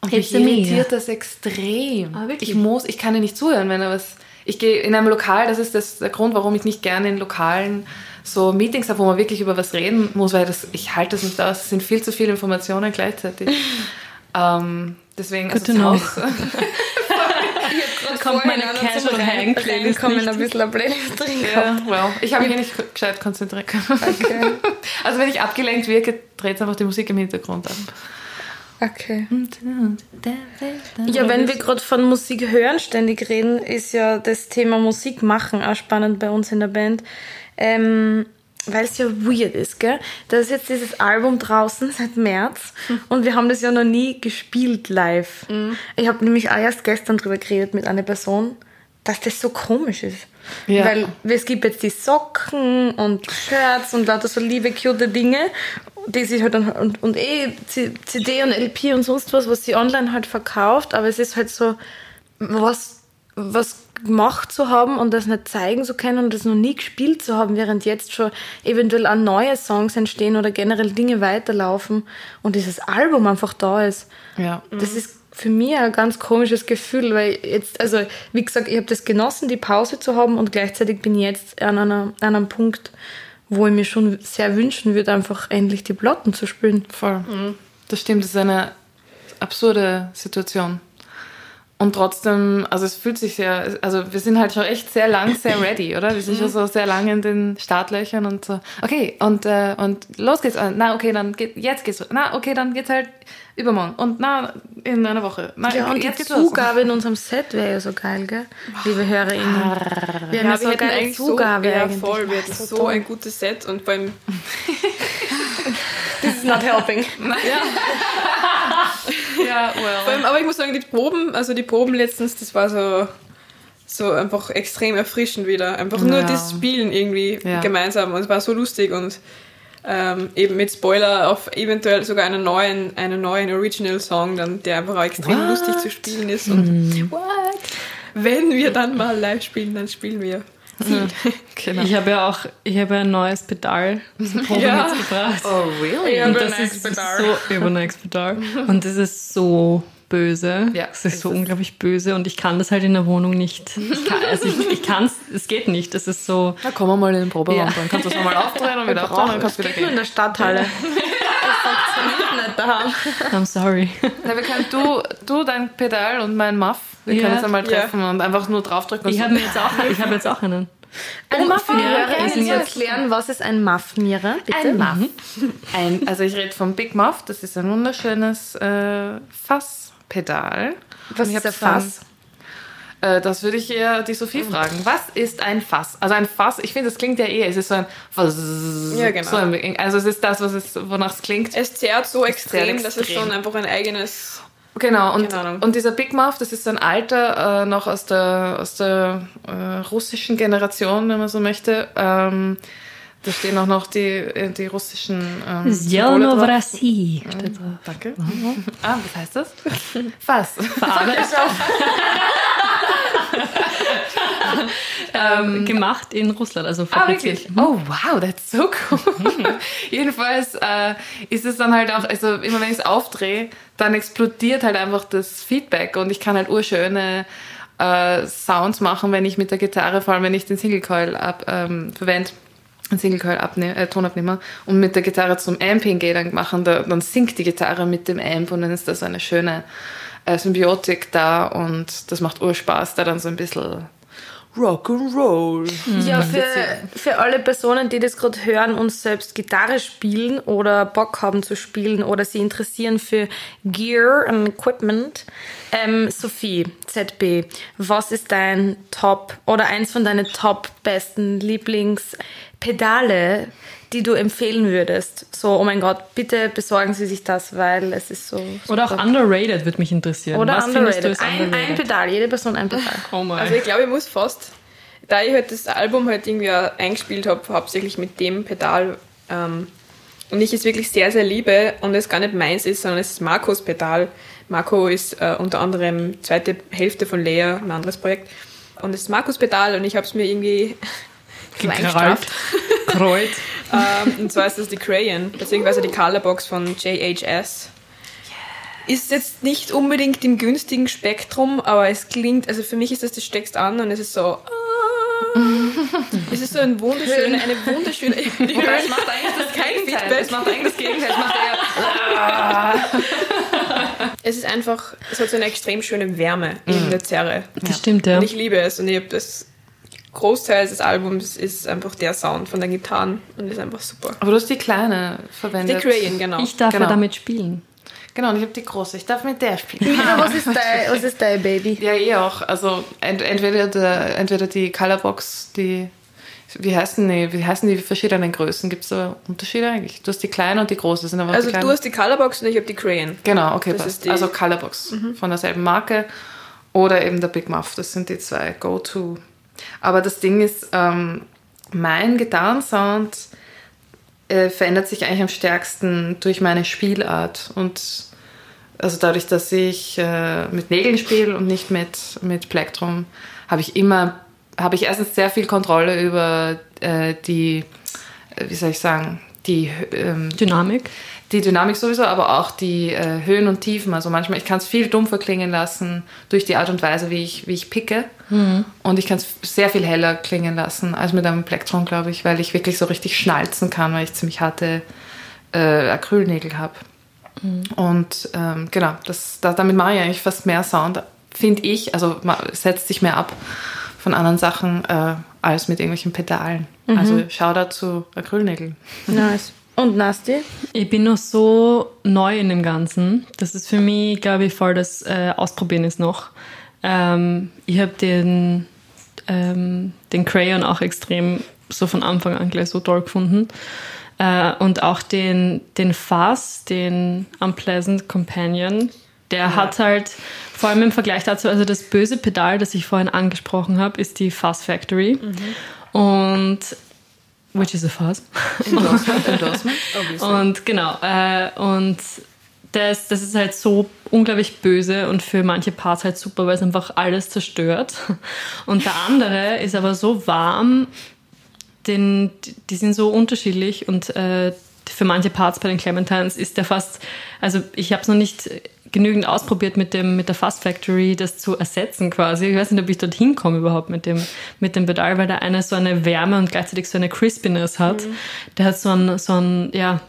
Und mich dir mega. irritiert das extrem. Ah, ich muss, ich kann dir nicht zuhören, wenn er was. Ich gehe in einem Lokal, das ist das, der Grund, warum ich nicht gerne in Lokalen so Meetings habe, wo man wirklich über was reden muss, weil das, ich halte das nicht aus. Es sind viel zu viele Informationen gleichzeitig. ähm, deswegen Good also. Haus- kommt meine Casual Hang Playlist kommen nicht. ein bisschen eine Playlist drin. Ja, well, ich habe mich hier nicht gescheit konzentriert. Okay. Also wenn ich abgelenkt wirke, dreht einfach die Musik im Hintergrund an. Okay. Ja, wenn wir gerade von Musik hören ständig reden, ist ja das Thema Musik machen auch spannend bei uns in der Band. Ähm, weil es ja weird ist, gell? Da ist jetzt dieses Album draußen seit März und wir haben das ja noch nie gespielt live. Ich habe nämlich auch erst gestern drüber geredet mit einer Person, dass das so komisch ist. Ja. Weil es gibt jetzt die Socken und Shirts und lauter so liebe, cute Dinge, die sich halt dann, und, und eh CD und LP und sonst was, was sie online halt verkauft, aber es ist halt so, was, was gemacht zu haben und das nicht zeigen zu können und das noch nie gespielt zu haben, während jetzt schon eventuell auch neue Songs entstehen oder generell Dinge weiterlaufen und dieses Album einfach da ist. Ja. Das ist für mich ein ganz komisches Gefühl, weil jetzt, also wie gesagt, ich habe das genossen, die Pause zu haben und gleichzeitig bin ich jetzt an, einer, an einem Punkt, wo ich mir schon sehr wünschen würde, einfach endlich die Platten zu spielen. Voll. Das stimmt, das ist eine absurde Situation. Und trotzdem, also es fühlt sich sehr, also wir sind halt schon echt sehr lang sehr ready, oder? Wir sind schon so sehr lang in den Startlöchern und so, okay, und, äh, und los geht's. Äh, Na, okay, dann geht, jetzt geht's. Na, okay, dann geht's halt übermorgen. Und na, in einer Woche. Na, Ja, und die jetzt los. Zugabe in unserem Set wäre ja so geil, gell? Liebe HörerInnen. Wir haben ja, so wir geile eigentlich Zugabe so, ja, eigentlich. voll, wir hätten So so ein gutes Set und allem This is not helping. Ja, Vor well. allem, aber ich muss sagen, die Proben, also die Proben letztens, das war so, so einfach extrem erfrischend wieder. Einfach nur Ja. das Spielen irgendwie Ja. gemeinsam und es war so lustig und ähm, eben mit Spoiler auf eventuell sogar einen neuen, einen neuen Original-Song, dann, der einfach auch extrem What? lustig zu spielen ist. Und what? Wenn wir dann mal live spielen, dann spielen wir. Genau. Ich habe ja auch ich habe ja ein neues Pedal Ja. mitgebracht. Oh, really? Ist Pedal. so Ex-Pedal. Und das ist so böse. Ja, es ist ist so es. unglaublich böse und ich kann das halt in der Wohnung nicht. Ich kann, also ich, ich kann es, es geht nicht. Das ist so. Na, kommen wir mal in den Proberaum, Ja. dann kannst du es nochmal aufdrehen und wieder aufdrehen, dann kannst du wieder Nur in gehen. der Stadthalle. Das funktioniert nicht daheim. I'm sorry. Na, wir können du, du dein Pedal und mein Muff, wir Ja. können uns einmal treffen und einfach nur draufdrücken und Ich so. habe mir jetzt auch, ich habe jetzt auch einen. Ein kannst wir du sind jetzt- erklären, was ist ein Muffnierer? Bitte? Ein Muff. Ein, also ich rede vom Big Muff, das ist ein wunderschönes äh, Fasspedal. Was ist dann- Fass? Äh, das würde ich eher die Sophie fragen. Was ist ein Fass? Also ein Fass, ich finde, das klingt ja eh, es ist so ein Fass. Ja, genau. So ein, also es ist das, was es, wonach es klingt. Es zerrt so extrem, zerrt dass es extrem. schon einfach ein eigenes. Genau, und, und dieser Big Muff, das ist so ein alter, äh, noch aus der, aus der äh, russischen Generation, wenn man so möchte. Ähm, da stehen auch noch die, äh, die russischen ähm, drauf. Zelnovrasi steht drauf. Danke. Ah, was heißt das? Fass. Ähm, gemacht in Russland, also Ah, fabriziert. wirklich? Oh, wow, that's so cool. Jedenfalls äh, ist es dann halt auch, also immer wenn ich es aufdrehe, dann explodiert halt einfach das Feedback und ich kann halt urschöne äh, Sounds machen, wenn ich mit der Gitarre, vor allem wenn ich den Single Coil ab, ähm, verwende, einen Single Coil abne äh, Tonabnehmer und mit der Gitarre zum Amping gehe, dann machen, da, dann singt die Gitarre mit dem Amp und dann ist da so eine schöne äh, Symbiotik da und das macht Urspaß, da dann so ein bisschen Rock'n'Roll. Ja, für, für alle Personen, die das gerade hören und selbst Gitarre spielen oder Bock haben zu spielen oder sie interessieren für Gear und Equipment. Ähm, Sophie, ZB, was ist dein Top oder eins von deinen Top besten Lieblingspedale, die du empfehlen würdest? So, oh mein Gott, bitte besorgen Sie sich das, weil es ist so. Oder auch underrated würde mich interessieren. Oder Was du underrated. ist Ein, ein underrated? Pedal, jede Person ein Pedal. Oh mein. Also ich glaube, ich muss fast, da ich halt das Album halt irgendwie auch eingespielt habe, hauptsächlich mit dem Pedal ähm, und ich es wirklich sehr, sehr liebe und es gar nicht meins ist, sondern es ist Marcos Pedal. Marco ist äh, unter anderem zweite Hälfte von Lea, ein anderes Projekt. Und es ist Marcos Pedal und ich habe es mir irgendwie klein Gekrallt. gestrafft. Kreuz. ähm, und zwar ist das die Crayon, beziehungsweise die Colorbox von JHS. Ist jetzt nicht unbedingt im günstigen Spektrum, aber es klingt, also für mich ist das, du steckst an und es ist so. ah. es ist so ein wunderschöne, eine wunderschöne. Wobei es macht eigentlich das Kein Gegenteil. Feedback. Es macht eigentlich das Gegenteil. Es macht eher Es ist einfach, es hat so eine extrem schöne Wärme in der Zerre. Das stimmt, ja. Und ich liebe es und ich habe das Großteil des Albums ist einfach der Sound von den Gitarren und ist einfach super. Aber du hast die kleine Die verwendet. Crayon, genau. Ich darf Genau. ja damit spielen. Genau, und ich habe die große. Ich darf mit der spielen. Mira, was ist dein, was ist dein Baby? Ja, eh auch. Also ent entweder, der, entweder die Colorbox, die. Wie heißen die, wie heißen die verschiedenen Größen? Gibt es da Unterschiede eigentlich? Du hast die kleine und die große. Sind aber also die du hast die Colorbox und ich habe die Crayon. Genau, okay, Das passt. ist die- also Colorbox von derselben Marke oder eben der Big Muff. Das sind die zwei Go-To. Aber das Ding ist, ähm, mein Gitarrensound äh, verändert sich eigentlich am stärksten durch meine Spielart und also dadurch, dass ich äh, mit Nägeln spiele und nicht mit, mit Plektrum, habe ich immer, habe ich erstens sehr viel Kontrolle über äh, die, äh, wie soll ich sagen, die ähm, Dynamik. Die Dynamik sowieso, aber auch die äh, Höhen und Tiefen. Also manchmal, ich kann es viel dumpfer klingen lassen durch die Art und Weise, wie ich, wie ich picke. Und ich kann es sehr viel heller klingen lassen als mit einem Plektron, glaube ich, weil ich wirklich so richtig schnalzen kann, weil ich ziemlich harte äh, Acrylnägel habe. Und ähm, genau, das, da, damit mache ich eigentlich fast mehr Sound, finde ich. Also ma- setzt sich mehr ab von anderen Sachen äh, als mit irgendwelchen Pedalen. Also Shoutout zu Acrylnägeln. Nice. Und Nasti? Ich bin noch so neu in dem Ganzen. Das ist für mich, glaube ich, voll das äh, Ausprobieren ist noch. Ähm, ich habe den, ähm, den Crayon auch extrem so von Anfang an gleich so toll gefunden. Äh, und auch den, den Fass, den Unpleasant Companion, Der hat halt, vor allem im Vergleich dazu, also das böse Pedal, das ich vorhin angesprochen habe, ist die Fuzz Factory. Und which is a fuzz. Endorsement, Endorsement. Und genau, äh, und das, das ist halt so unglaublich böse und für manche Parts halt super, weil es einfach alles zerstört. Und der andere ist aber so warm, den, die sind so unterschiedlich und äh, für manche Parts bei den Clementines ist der fast, also ich habe es noch nicht genügend ausprobiert mit dem mit der Fast Factory das zu ersetzen quasi. Ich weiß nicht, ob ich dort hinkomme überhaupt mit dem mit dem Pedal, weil der eine so eine Wärme und gleichzeitig so eine Crispiness hat. Der hat so ein so ein ja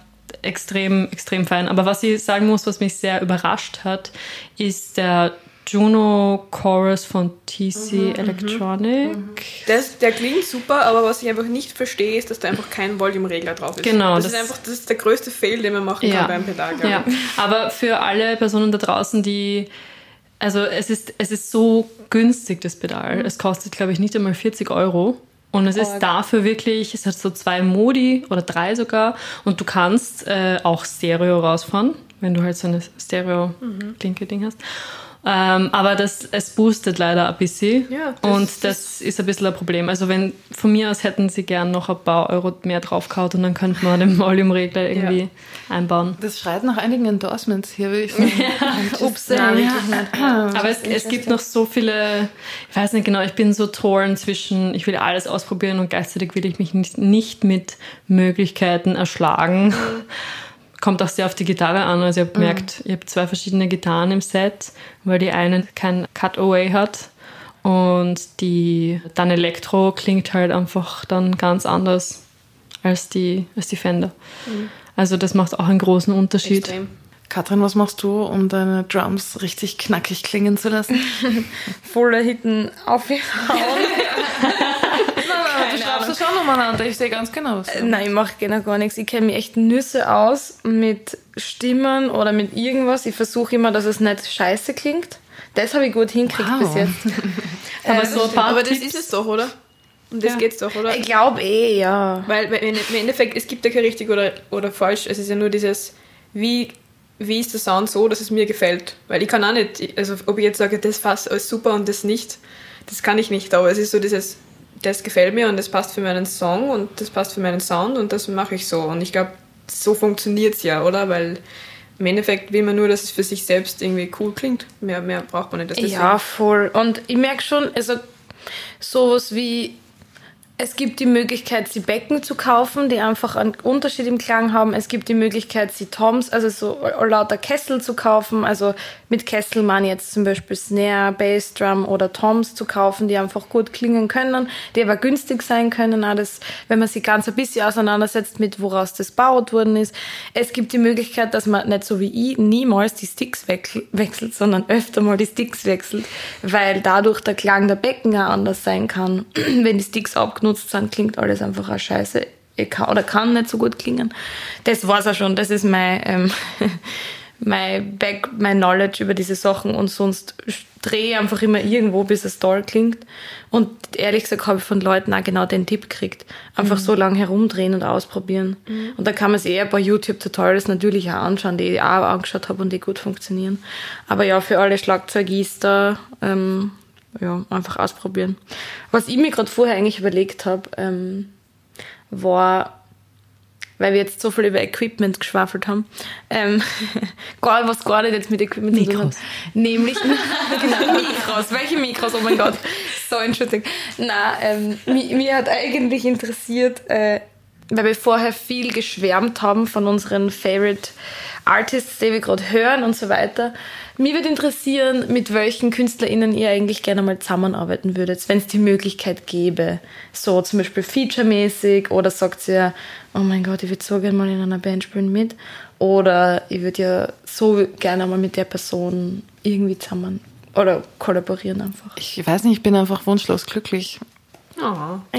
extrem extrem fein. Aber was ich sagen muss, was mich sehr überrascht hat, ist der Juno Chorus von TC Electronic. Das, der klingt super, aber was ich einfach nicht verstehe, ist, dass da einfach kein Volume-Regler drauf ist. Genau, Das, das- ist einfach das ist der größte Fail, den man machen kann beim Pedal. Ja, aber für alle Personen da draußen, die also es ist, es ist so günstig, das Pedal. Es kostet, glaube ich, nicht einmal 40 Euro. Und es ist dafür wirklich, es hat so zwei Modi oder drei sogar. Und du kannst äh, auch Stereo rausfahren, wenn du halt so eine Stereo-Klinke-Ding hast. Ähm, aber das, es boostet leider ein bisschen. Ja, das- und das ist ein bisschen ein Problem. Also wenn von mir aus hätten sie gern noch ein paar Euro mehr draufgehauen und dann könnte man den Volume-Regler irgendwie einbauen. Das schreit nach einigen Endorsements hier, würde ich sagen. Ups, nein, wirklich nicht. Aber es, es gibt noch so viele, ich weiß nicht genau, ich bin so torn zwischen, ich will alles ausprobieren und gleichzeitig will ich mich nicht, nicht mit Möglichkeiten erschlagen. Kommt auch sehr auf die Gitarre an. Also ich habe gemerkt, ich habe zwei verschiedene Gitarren im Set, weil die eine kein Cutaway hat und die dann Elektro klingt halt einfach dann ganz anders als die, als die Fender. Also das macht auch einen großen Unterschied. Extrem. Katrin, was machst du, um deine Drums richtig knackig klingen zu lassen? Voller Hitten aufgehauen. du schreibst das schon umeinander, ich sehe ganz genau. So. Nein, ich mache genau gar nichts. Ich kenne mich echt Nüsse aus mit Stimmen oder mit irgendwas. Ich versuche immer, dass es nicht scheiße klingt. Das habe ich gut hingekriegt Wow. bis jetzt. Aber so ein paar Aber das ist es doch, oder? Um das geht's doch, oder? Ich glaube eh, ja. Weil weil im im Endeffekt, es gibt ja kein richtig oder, oder falsch. Es ist ja nur dieses, wie, wie ist der Sound so, dass es mir gefällt. Weil ich kann auch nicht, also ob ich jetzt sage, das passt alles super und das nicht, das kann ich nicht. Aber es ist so dieses, das gefällt mir und das passt für meinen Song und das passt für meinen Sound und das mache ich so. Und ich glaube, so funktioniert es ja, oder? Weil im Endeffekt will man nur, dass es für sich selbst irgendwie cool klingt. Mehr, mehr braucht man nicht. Das Ja, voll. Und ich merke schon, also sowas wie, es gibt die Möglichkeit, sie Becken zu kaufen, die einfach einen Unterschied im Klang haben. Es gibt die Möglichkeit, sie Toms, also so lauter Kessel zu kaufen. Also mit Kessel ich jetzt zum Beispiel Snare, Bassdrum oder Toms zu kaufen, die einfach gut klingen können, die aber günstig sein können. Auch das, wenn man sich ganz ein bisschen auseinandersetzt mit, woraus das gebaut worden ist. Es gibt die Möglichkeit, dass man nicht so wie ich niemals die Sticks wechsel- wechselt, sondern öfter mal die Sticks wechselt, weil dadurch der Klang der Becken auch anders sein kann. Wenn die Sticks abgenutzt sind, klingt alles einfach auch scheiße. Kann, oder kann nicht so gut klingen. Das war's auch schon. Das ist mein, ähm, mein Back, mein Knowledge über diese Sachen und sonst drehe ich einfach immer irgendwo, bis es toll klingt. Und ehrlich gesagt habe ich von Leuten auch genau den Tipp gekriegt. Einfach so lange herumdrehen und ausprobieren. Und da kann man sich eher ein paar YouTube-Tutorials natürlich auch anschauen, die ich auch angeschaut habe und die gut funktionieren. Aber ja, für alle Schlagzeugister, ähm, ja, einfach ausprobieren. Was ich mir gerade vorher eigentlich überlegt habe, ähm, war, weil wir jetzt so viel über Equipment geschwafelt haben, ähm, gar, was gar nicht jetzt mit Equipment zu tun hat. Mikros. Nämlich, genau, Mikros. Welche Mikros? Oh mein Gott. So, Entschuldigung. Na, ähm, mich, mir hat eigentlich interessiert, äh, weil wir vorher viel geschwärmt haben von unseren Favorite Artists, die wir gerade hören und so weiter. Mir würde interessieren, mit welchen KünstlerInnen ihr eigentlich gerne mal zusammenarbeiten würdet, wenn es die Möglichkeit gäbe. So zum Beispiel featuremäßig oder sagt ihr, oh mein Gott, ich würde so gerne mal in einer Band spielen mit. Oder ich würde ja so gerne mal mit der Person irgendwie zusammen oder kollaborieren einfach. Ich weiß nicht, ich bin einfach wunschlos glücklich.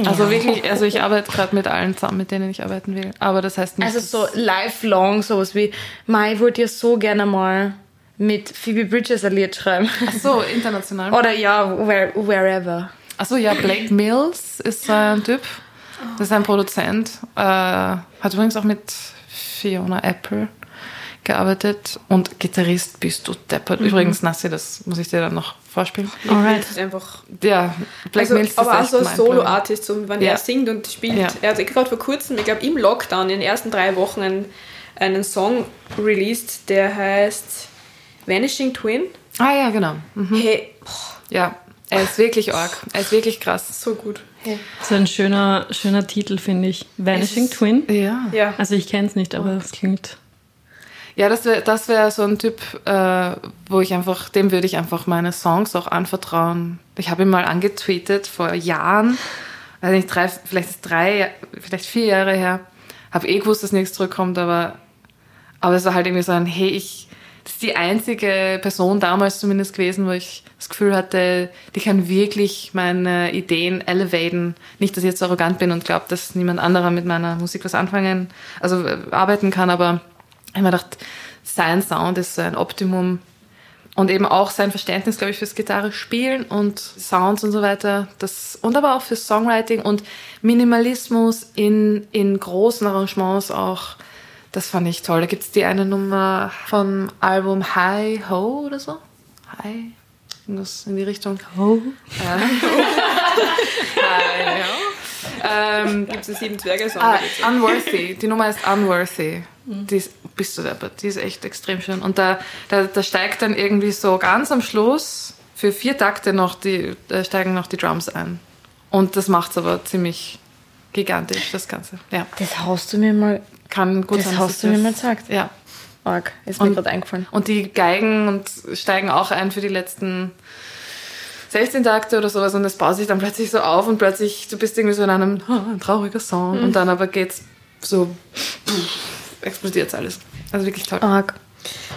Also wirklich, also ich arbeite gerade mit allen zusammen, mit denen ich arbeiten will. Aber das heißt nicht. Also so lifelong, sowas wie, Mai, wollte ja so gerne mal mit Phoebe Bridges ein Lied schreiben. Ach so, international. Oder ja, where, wherever. Achso, ja, Blake Mills ist so ein Typ. Das ist ein Produzent. Äh, hat übrigens auch mit Fiona Apple gearbeitet und Gitarrist bist du deppert. Übrigens, Nassi, das muss ich dir dann noch vorspielen. Alright. Das ist einfach. Ja, Black Also, Mills ist aber auch so mein Solo-Artist, so, wenn Ja. er singt und spielt. Ja. Er hat gerade vor kurzem, ich glaube im Lockdown, in den ersten drei Wochen einen, einen Song released, der heißt Vanishing Twin. Ah ja, genau. Mhm. Hey, Ja, er ist wirklich arg. Er ist wirklich krass. so gut. Hey. So ein schöner, schöner Titel, finde ich. Vanishing Es ist- Twin. Ja. Ja. Also ich kenne es nicht, aber es klingt. Ja, das wäre das wär so ein Typ, äh, wo ich einfach, dem würde ich einfach meine Songs auch anvertrauen. Ich habe ihn mal angetweetet vor Jahren, also nicht drei, vielleicht drei, vielleicht vier Jahre her. Habe eh gewusst, dass nichts zurückkommt, aber, aber es war halt irgendwie so ein, hey, ich, das ist die einzige Person damals zumindest gewesen, wo ich das Gefühl hatte, die kann wirklich meine Ideen elevaten. Nicht, dass ich jetzt arrogant bin und glaube, dass niemand anderer mit meiner Musik was anfangen, also äh, arbeiten kann, aber ich habe mir gedacht, sein Sound ist so ein Optimum. Und eben auch sein Verständnis, glaube ich, fürs Gitarre spielen und Sounds und so weiter. Das, und aber auch fürs Songwriting und Minimalismus in, in großen Arrangements auch. Das fand ich toll. Da gibt es die eine Nummer vom Album Hi Ho oder so. Hi. Irgendwas in die Richtung. Oh. Ja. Hi Ho. Ähm, Gibt es einen Sieben Zwerge-Song? Ah, Unworthy. Die Nummer ist Unworthy. Die ist, bist du deppert. Die ist echt extrem schön. Und da, da, da steigt dann irgendwie so ganz am Schluss für vier Takte noch die, da steigen noch die Drums ein. Und das macht's aber ziemlich gigantisch, das Ganze. Ja. Das hast du mir mal, Kann gut das sein. dass hast es du mir das- mal gesagt. Ja. Arg, ist mir Und- gerade eingefallen. Und die Geigen und steigen auch ein für die letzten 16 Takte oder sowas und es baut sich dann plötzlich so auf und plötzlich, du bist irgendwie so in einem ah, ein trauriger Song und dann aber geht's so explodiert alles. Also wirklich toll. Arg.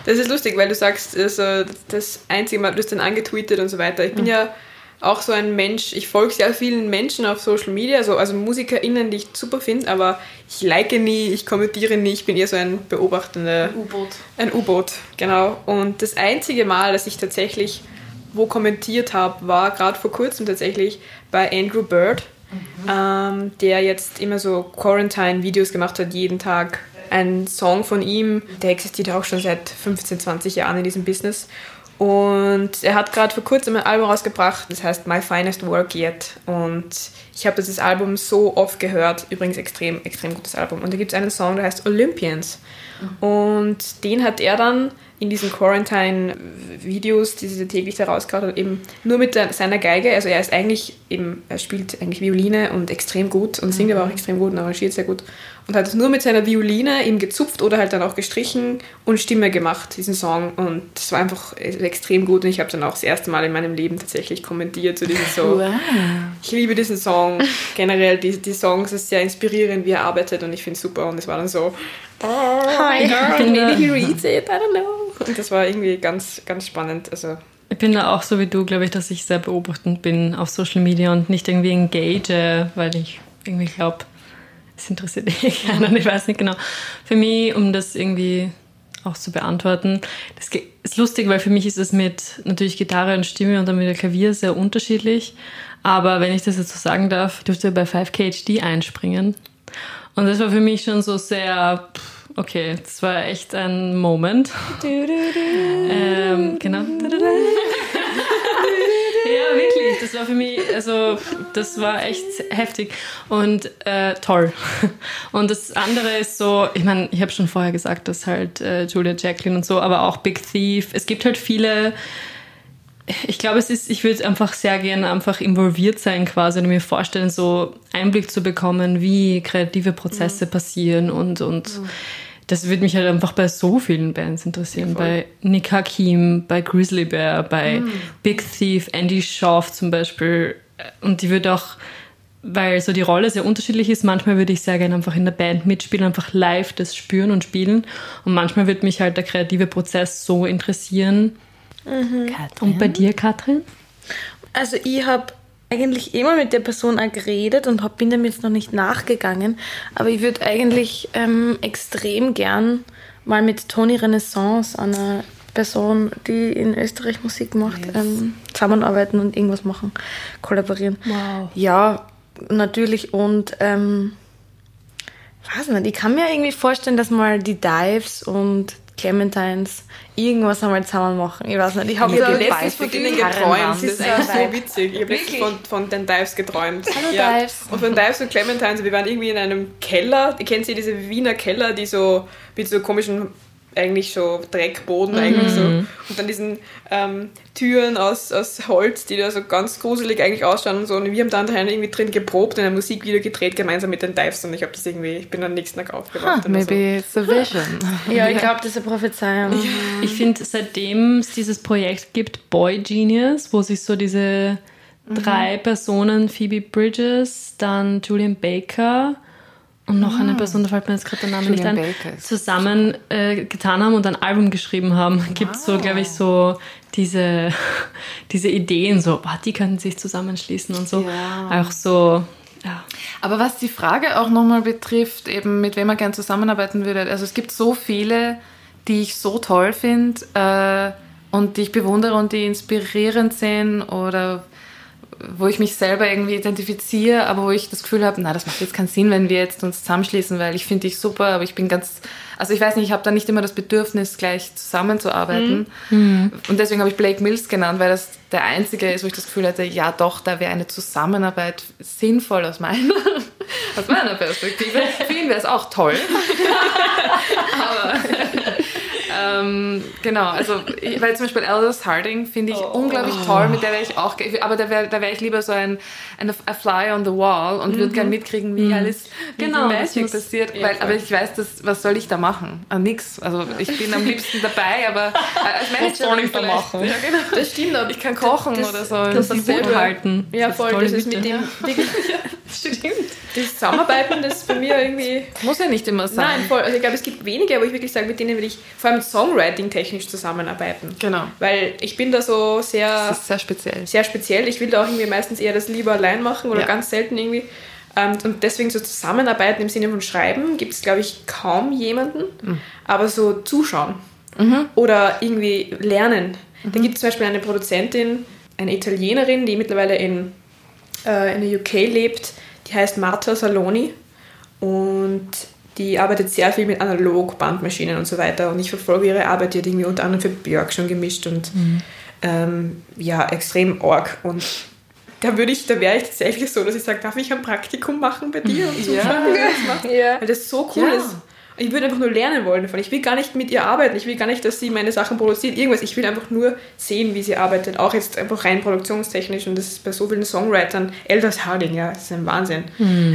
Das ist lustig, weil du sagst, also das einzige Mal, du hast dann angetweetet und so weiter. Ich bin ja auch so ein Mensch, ich folge sehr vielen Menschen auf Social Media, also, also MusikerInnen, die ich super finde, aber ich like nie, ich kommentiere nie, ich bin eher so ein beobachtender U-Boot. Ein U-Boot, genau. Und das einzige Mal, dass ich tatsächlich wo kommentiert habe, war gerade vor kurzem tatsächlich bei Andrew Bird, ähm, der jetzt immer so Quarantine-Videos gemacht hat, jeden Tag. Ein Song von ihm, der existiert auch schon seit 15, 20 Jahren in diesem Business. Und er hat gerade vor kurzem ein Album rausgebracht, das heißt My Finest Work Yet. Und ich habe dieses Album so oft gehört. Übrigens extrem, extrem gutes Album. Und da gibt es einen Song, der heißt Olympians. Und den hat er dann in diesen Quarantine-Videos, die sie täglich da rausgehauen hat, eben nur mit seiner Geige. Also er ist eigentlich eben, er spielt eigentlich Violine und extrem gut und singt aber auch extrem gut und arrangiert sehr gut. Und hat es nur mit seiner Violine eben gezupft oder halt dann auch gestrichen und Stimme gemacht, diesen Song. Und das war einfach extrem gut und ich habe dann auch das erste Mal in meinem Leben tatsächlich kommentiert zu diesem so. Ich liebe diesen Song. Generell, die, die Songs ist sehr inspirierend, wie er arbeitet und ich finde es super. Und es war dann so, Hi. girl, maybe he reads it, I don't know. Und das war irgendwie ganz, ganz spannend. Also, Ich bin da auch so wie du, glaube ich, dass ich sehr beobachtend bin auf Social Media und nicht irgendwie engage, weil ich irgendwie glaube, es interessiert eh keinen, ich weiß nicht genau. Für mich, um das irgendwie auch zu beantworten, das ist lustig, weil für mich ist es mit natürlich Gitarre und Stimme und dann mit der Klavier sehr unterschiedlich. Aber wenn ich das jetzt so sagen darf, durfte bei 5KHD einspringen. Und das war für mich schon so sehr, okay, das war echt ein Moment. Ähm, genau. ja, wirklich. Das war für mich, also das war echt heftig und äh, toll. Und das andere ist so, ich meine, ich habe schon vorher gesagt, dass halt äh, Julia Jacqueline und so, aber auch Big Thief. Es gibt halt viele. Ich glaube, es ist, ich würde einfach sehr gerne einfach involviert sein quasi und mir vorstellen, so Einblick zu bekommen, wie kreative Prozesse passieren und, und das würde mich halt einfach bei so vielen Bands interessieren. Bei Nick Hakim, bei Grizzly Bear, bei Big Thief, Andy Schaaf zum Beispiel. Und die würde auch, weil so die Rolle sehr unterschiedlich ist, manchmal würde ich sehr gerne einfach in der Band mitspielen, einfach live das spüren und spielen. Und manchmal würde mich halt der kreative Prozess so interessieren. Und bei dir, Katrin? Also ich habe eigentlich immer mit der Person auch geredet und hab, bin dem jetzt noch nicht nachgegangen. Aber ich würde eigentlich ähm, extrem gern mal mit Toni Renaissance, einer Person, die in Österreich Musik macht, ähm, zusammenarbeiten und irgendwas machen, kollaborieren. Wow. Ja, natürlich. Und ähm, weiß nicht, ich kann mir irgendwie vorstellen, dass mal die Dives und Clementines irgendwas einmal zusammen machen. Ich weiß nicht, ich habe so letztens von denen geträumt. Das ist ja so witzig. Ich habe letztens von, von den Dives geträumt. Hallo ja. Dives. Und von Dives und Clementines, wir waren irgendwie in einem Keller. Ihr kennt sie, diese Wiener Keller, die so mit so komischen eigentlich so Dreckboden eigentlich so. Und dann diesen ähm, Türen aus, aus Holz, die da so ganz gruselig eigentlich ausschauen und so. Und wir haben dann daheim irgendwie drin geprobt und ein Musikvideo gedreht, gemeinsam mit den Dives. Und ich habe das irgendwie, ich bin am nächsten Tag aufgewacht. Huh, maybe it's a vision. Ja, ich glaube, das ist eine Prophezeiung. Ich finde, seitdem es dieses Projekt gibt, Boy Genius, wo sich so diese drei Personen, Phoebe Bridges, dann Julian Baker und noch eine Person, da fällt mir jetzt gerade der Name nicht ein, zusammen äh, getan haben und ein Album geschrieben haben. Gibt so, glaube ich, so diese, diese Ideen, so, boah, die könnten sich zusammenschließen und so. Ja. Auch so, ja. Aber was die Frage auch nochmal betrifft, eben mit wem man gern zusammenarbeiten würde, also es gibt so viele, die ich so toll finde äh, und die ich bewundere und die inspirierend sind oder wo ich mich selber irgendwie identifiziere, aber wo ich das Gefühl habe, na, das macht jetzt keinen Sinn, wenn wir jetzt uns zusammenschließen, weil ich finde dich super, aber ich bin ganz, also ich weiß nicht, ich habe da nicht immer das Bedürfnis, gleich zusammenzuarbeiten. Und deswegen habe ich Blake Mills genannt, weil das der einzige ist, wo ich das Gefühl hatte, ja doch, da wäre eine Zusammenarbeit sinnvoll aus meiner, aus meiner Perspektive. Für ihn wäre es auch toll. Aber ähm, genau, also weil zum Beispiel Aldous Harding finde ich unglaublich toll, mit der wäre ich auch, aber da wäre da wär ich lieber so ein, ein a Fly on the Wall und würde gerne mitkriegen, wie alles, wie Genau, das Magic passiert, ja, weil, aber ich weiß, das, was soll ich da machen? Ah, nix. Also ich bin am liebsten dabei, aber äh, als Manager soll ich da machen? Ja, genau. Das stimmt, aber Ich kann kochen das, oder so. Das, Das selber- halten. Ja, voll. Das ist mit dem wirklich, Stimmt. das Zusammenarbeiten, das ist bei mir irgendwie. Muss ja nicht immer sein. Nein, voll. Also ich glaube, es gibt wenige, wo ich wirklich sage, mit denen will ich vor allem Songwriting-technisch zusammenarbeiten. Genau. Weil ich bin da so sehr, Das ist sehr speziell. sehr speziell. Ich will da auch irgendwie meistens eher das lieber allein machen oder Ja. ganz selten irgendwie. Ähm, Und deswegen so Zusammenarbeiten im Sinne von Schreiben gibt es, glaube ich, kaum jemanden. Mhm. Aber so zuschauen oder irgendwie lernen. Da gibt es zum Beispiel eine Produzentin, eine Italienerin, die mittlerweile in, äh, in der UK lebt. Die heißt Marta Saloni und die arbeitet sehr viel mit Analog-Bandmaschinen und so weiter. Und ich verfolge ihre Arbeit. Die hat irgendwie unter anderem für Björk schon gemischt und ähm, ja, extrem arg. Und da würde ich, da wäre ich tatsächlich so, dass ich sage, darf ich ein Praktikum machen bei dir und zuschauen, wie du das machst? Ja. Weil das so cool Ja. ist. Ich würde einfach nur lernen wollen davon. Ich will gar nicht mit ihr arbeiten. Ich will gar nicht, dass sie meine Sachen produziert. Irgendwas. Ich will einfach nur sehen, wie sie arbeitet. Auch jetzt einfach rein produktionstechnisch. Und das ist bei so vielen Songwritern. Elders Harding, ja, das ist ein Wahnsinn.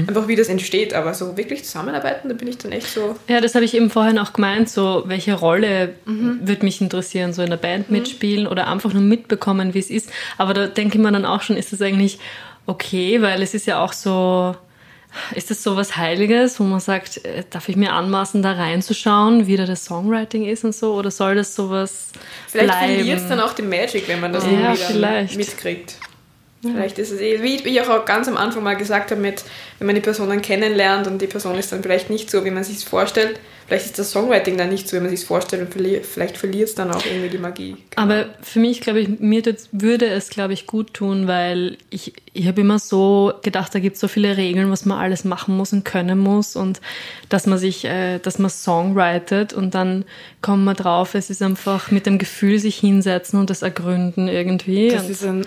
Einfach wie das entsteht. Aber so wirklich zusammenarbeiten, da bin ich dann echt so. Ja, das habe ich eben vorhin auch gemeint, so welche Rolle würde mich interessieren, so in der Band mitspielen oder einfach nur mitbekommen, wie es ist. Aber da denke ich mir dann auch schon, ist das eigentlich okay, weil es ist ja auch so, ist das so was Heiliges, wo man sagt, äh, darf ich mir anmaßen, da reinzuschauen, wie da das Songwriting ist und so, oder soll das sowas Vielleicht bleiben? verliert es dann auch den Magic, wenn man das Ja, dann vielleicht. mitkriegt. Vielleicht ist es eh, wie ich auch ganz am Anfang mal gesagt habe, mit, wenn man die Person dann kennenlernt und die Person ist dann vielleicht nicht so, wie man sich es vorstellt, vielleicht ist das Songwriting dann nicht so, wie man sich es vorstellt und verli vielleicht verliert es dann auch irgendwie die Magie. Aber für mich, glaube ich, mir würde es, glaube ich, gut tun, weil ich, ich habe immer so gedacht, da gibt es so viele Regeln, was man alles machen muss und können muss und dass man sich, äh, dass man songwritet und dann kommt man drauf, es ist einfach mit dem Gefühl sich hinsetzen und das ergründen irgendwie. Das ist ein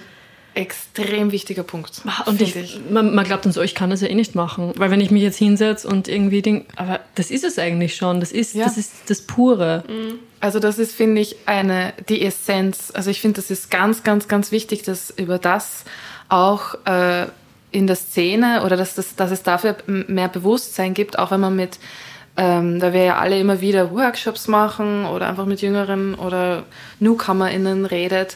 extrem wichtiger Punkt. und finde ich, Man, man glaubt dann so, ich kann das ja eh nicht machen, weil wenn ich mich jetzt hinsetze und irgendwie denke, aber das ist es eigentlich schon, das ist, Ja. das ist das Pure. Also das ist, finde ich, eine, die Essenz. Also ich finde, das ist ganz, ganz, ganz wichtig, dass über das auch äh, in der Szene oder dass, das, dass es dafür mehr Bewusstsein gibt, auch wenn man mit, ähm, da wir ja alle immer wieder Workshops machen oder einfach mit Jüngeren oder NewcomerInnen redet,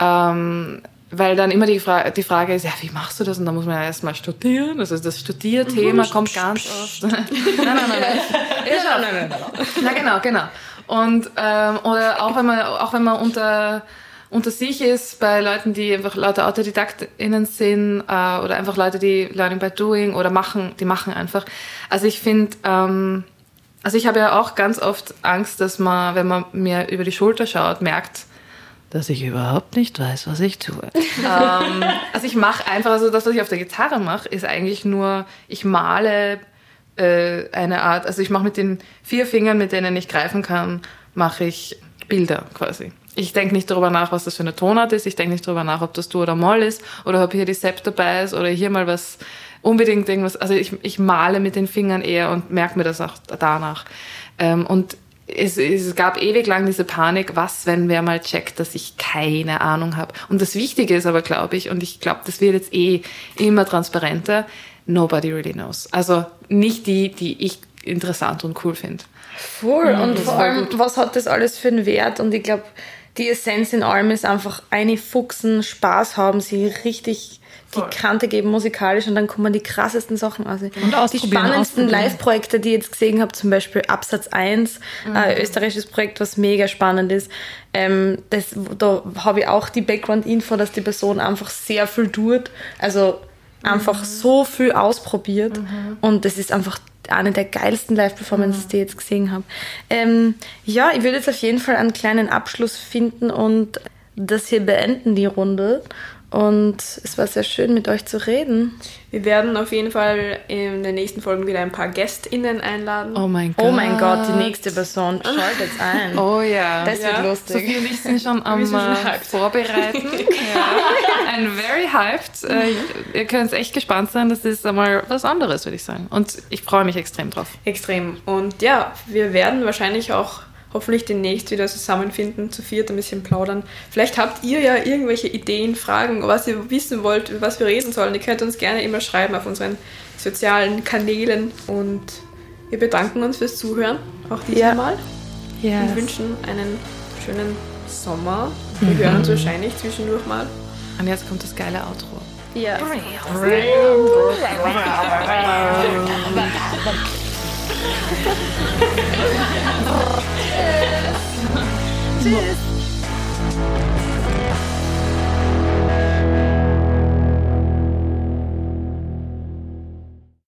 ähm, weil dann immer die, Fra die Frage ist, ja, wie machst du das? Und da muss man ja erstmal studieren. Also das Studierthema kommt ganz oft. nein, nein, nein, nein. Ja, nein, nein, nein. Na genau, genau. Und ähm, oder auch wenn man auch wenn man unter unter sich ist bei Leuten, die einfach lauter AutodidaktInnen sind äh, oder einfach Leute, die Learning by Doing oder machen, die machen einfach. Also ich finde, ähm, also ich habe ja auch ganz oft Angst, dass man, wenn man mir über die Schulter schaut, merkt, dass ich überhaupt nicht weiß, was ich tue. ähm, also ich mache einfach, also das, was ich auf der Gitarre mache, ist eigentlich nur, ich male äh, eine Art, also ich mache mit den vier Fingern, mit denen ich greifen kann, mache ich Bilder quasi. Ich denke nicht darüber nach, was das für eine Tonart ist. Ich denke nicht darüber nach, ob das Dur oder Moll ist oder ob hier die Sept dabei ist oder hier mal was unbedingt irgendwas. Also ich, ich male mit den Fingern eher und merke mir das auch danach. Ähm, und es, es gab ewig lang diese Panik, was, wenn wer mal checkt, dass ich keine Ahnung habe. Und das Wichtige ist aber, glaube ich, und ich glaube, das wird jetzt eh immer transparenter, nobody really knows. Also nicht die, die ich interessant und cool finde. Voll. Und vor allem, was hat das alles für einen Wert? Und ich glaube, die Essenz in allem ist einfach eine Fuchsen, Spaß haben, sie richtig die Kante geben musikalisch und dann kommen die krassesten Sachen aus. Und die spannendsten Live-Projekte, die ich jetzt gesehen habe, zum Beispiel Absatz 1, mhm. ein österreichisches Projekt, was mega spannend ist. Ähm, das, da habe ich auch die Background-Info, dass die Person einfach sehr viel tut, also einfach mhm. so viel ausprobiert mhm. und das ist einfach eine der geilsten Live-Performances, mhm. die ich jetzt gesehen habe. Ähm, ja, ich würde jetzt auf jeden Fall einen kleinen Abschluss finden und das hier beenden, die Runde. Und es war sehr schön, mit euch zu reden. Wir werden auf jeden Fall in den nächsten Folgen wieder ein paar GästInnen einladen. Oh mein Gott. Oh mein Gott, die nächste Person. Schaltet ein. Oh ja. Das ja. wird lustig. Sophie und ich sind schon am sind schon äh, Vorbereiten. ja. Ein very hyped. Äh, ihr könnt echt gespannt sein. Das ist einmal was anderes, würde ich sagen. Und ich freue mich extrem drauf. Extrem. Und ja, wir werden wahrscheinlich auch hoffentlich demnächst wieder zusammenfinden, zu viert ein bisschen plaudern. Vielleicht habt ihr ja irgendwelche Ideen, Fragen, was ihr wissen wollt, über was wir reden sollen. Ihr könnt uns gerne immer schreiben auf unseren sozialen Kanälen und wir bedanken uns fürs Zuhören, auch diesmal ja. Mal. Yes. Und wünschen einen schönen Sommer. Wir mhm. hören uns wahrscheinlich zwischendurch mal. Und jetzt kommt das geile Outro. Ja. Tschüss. Tschüss.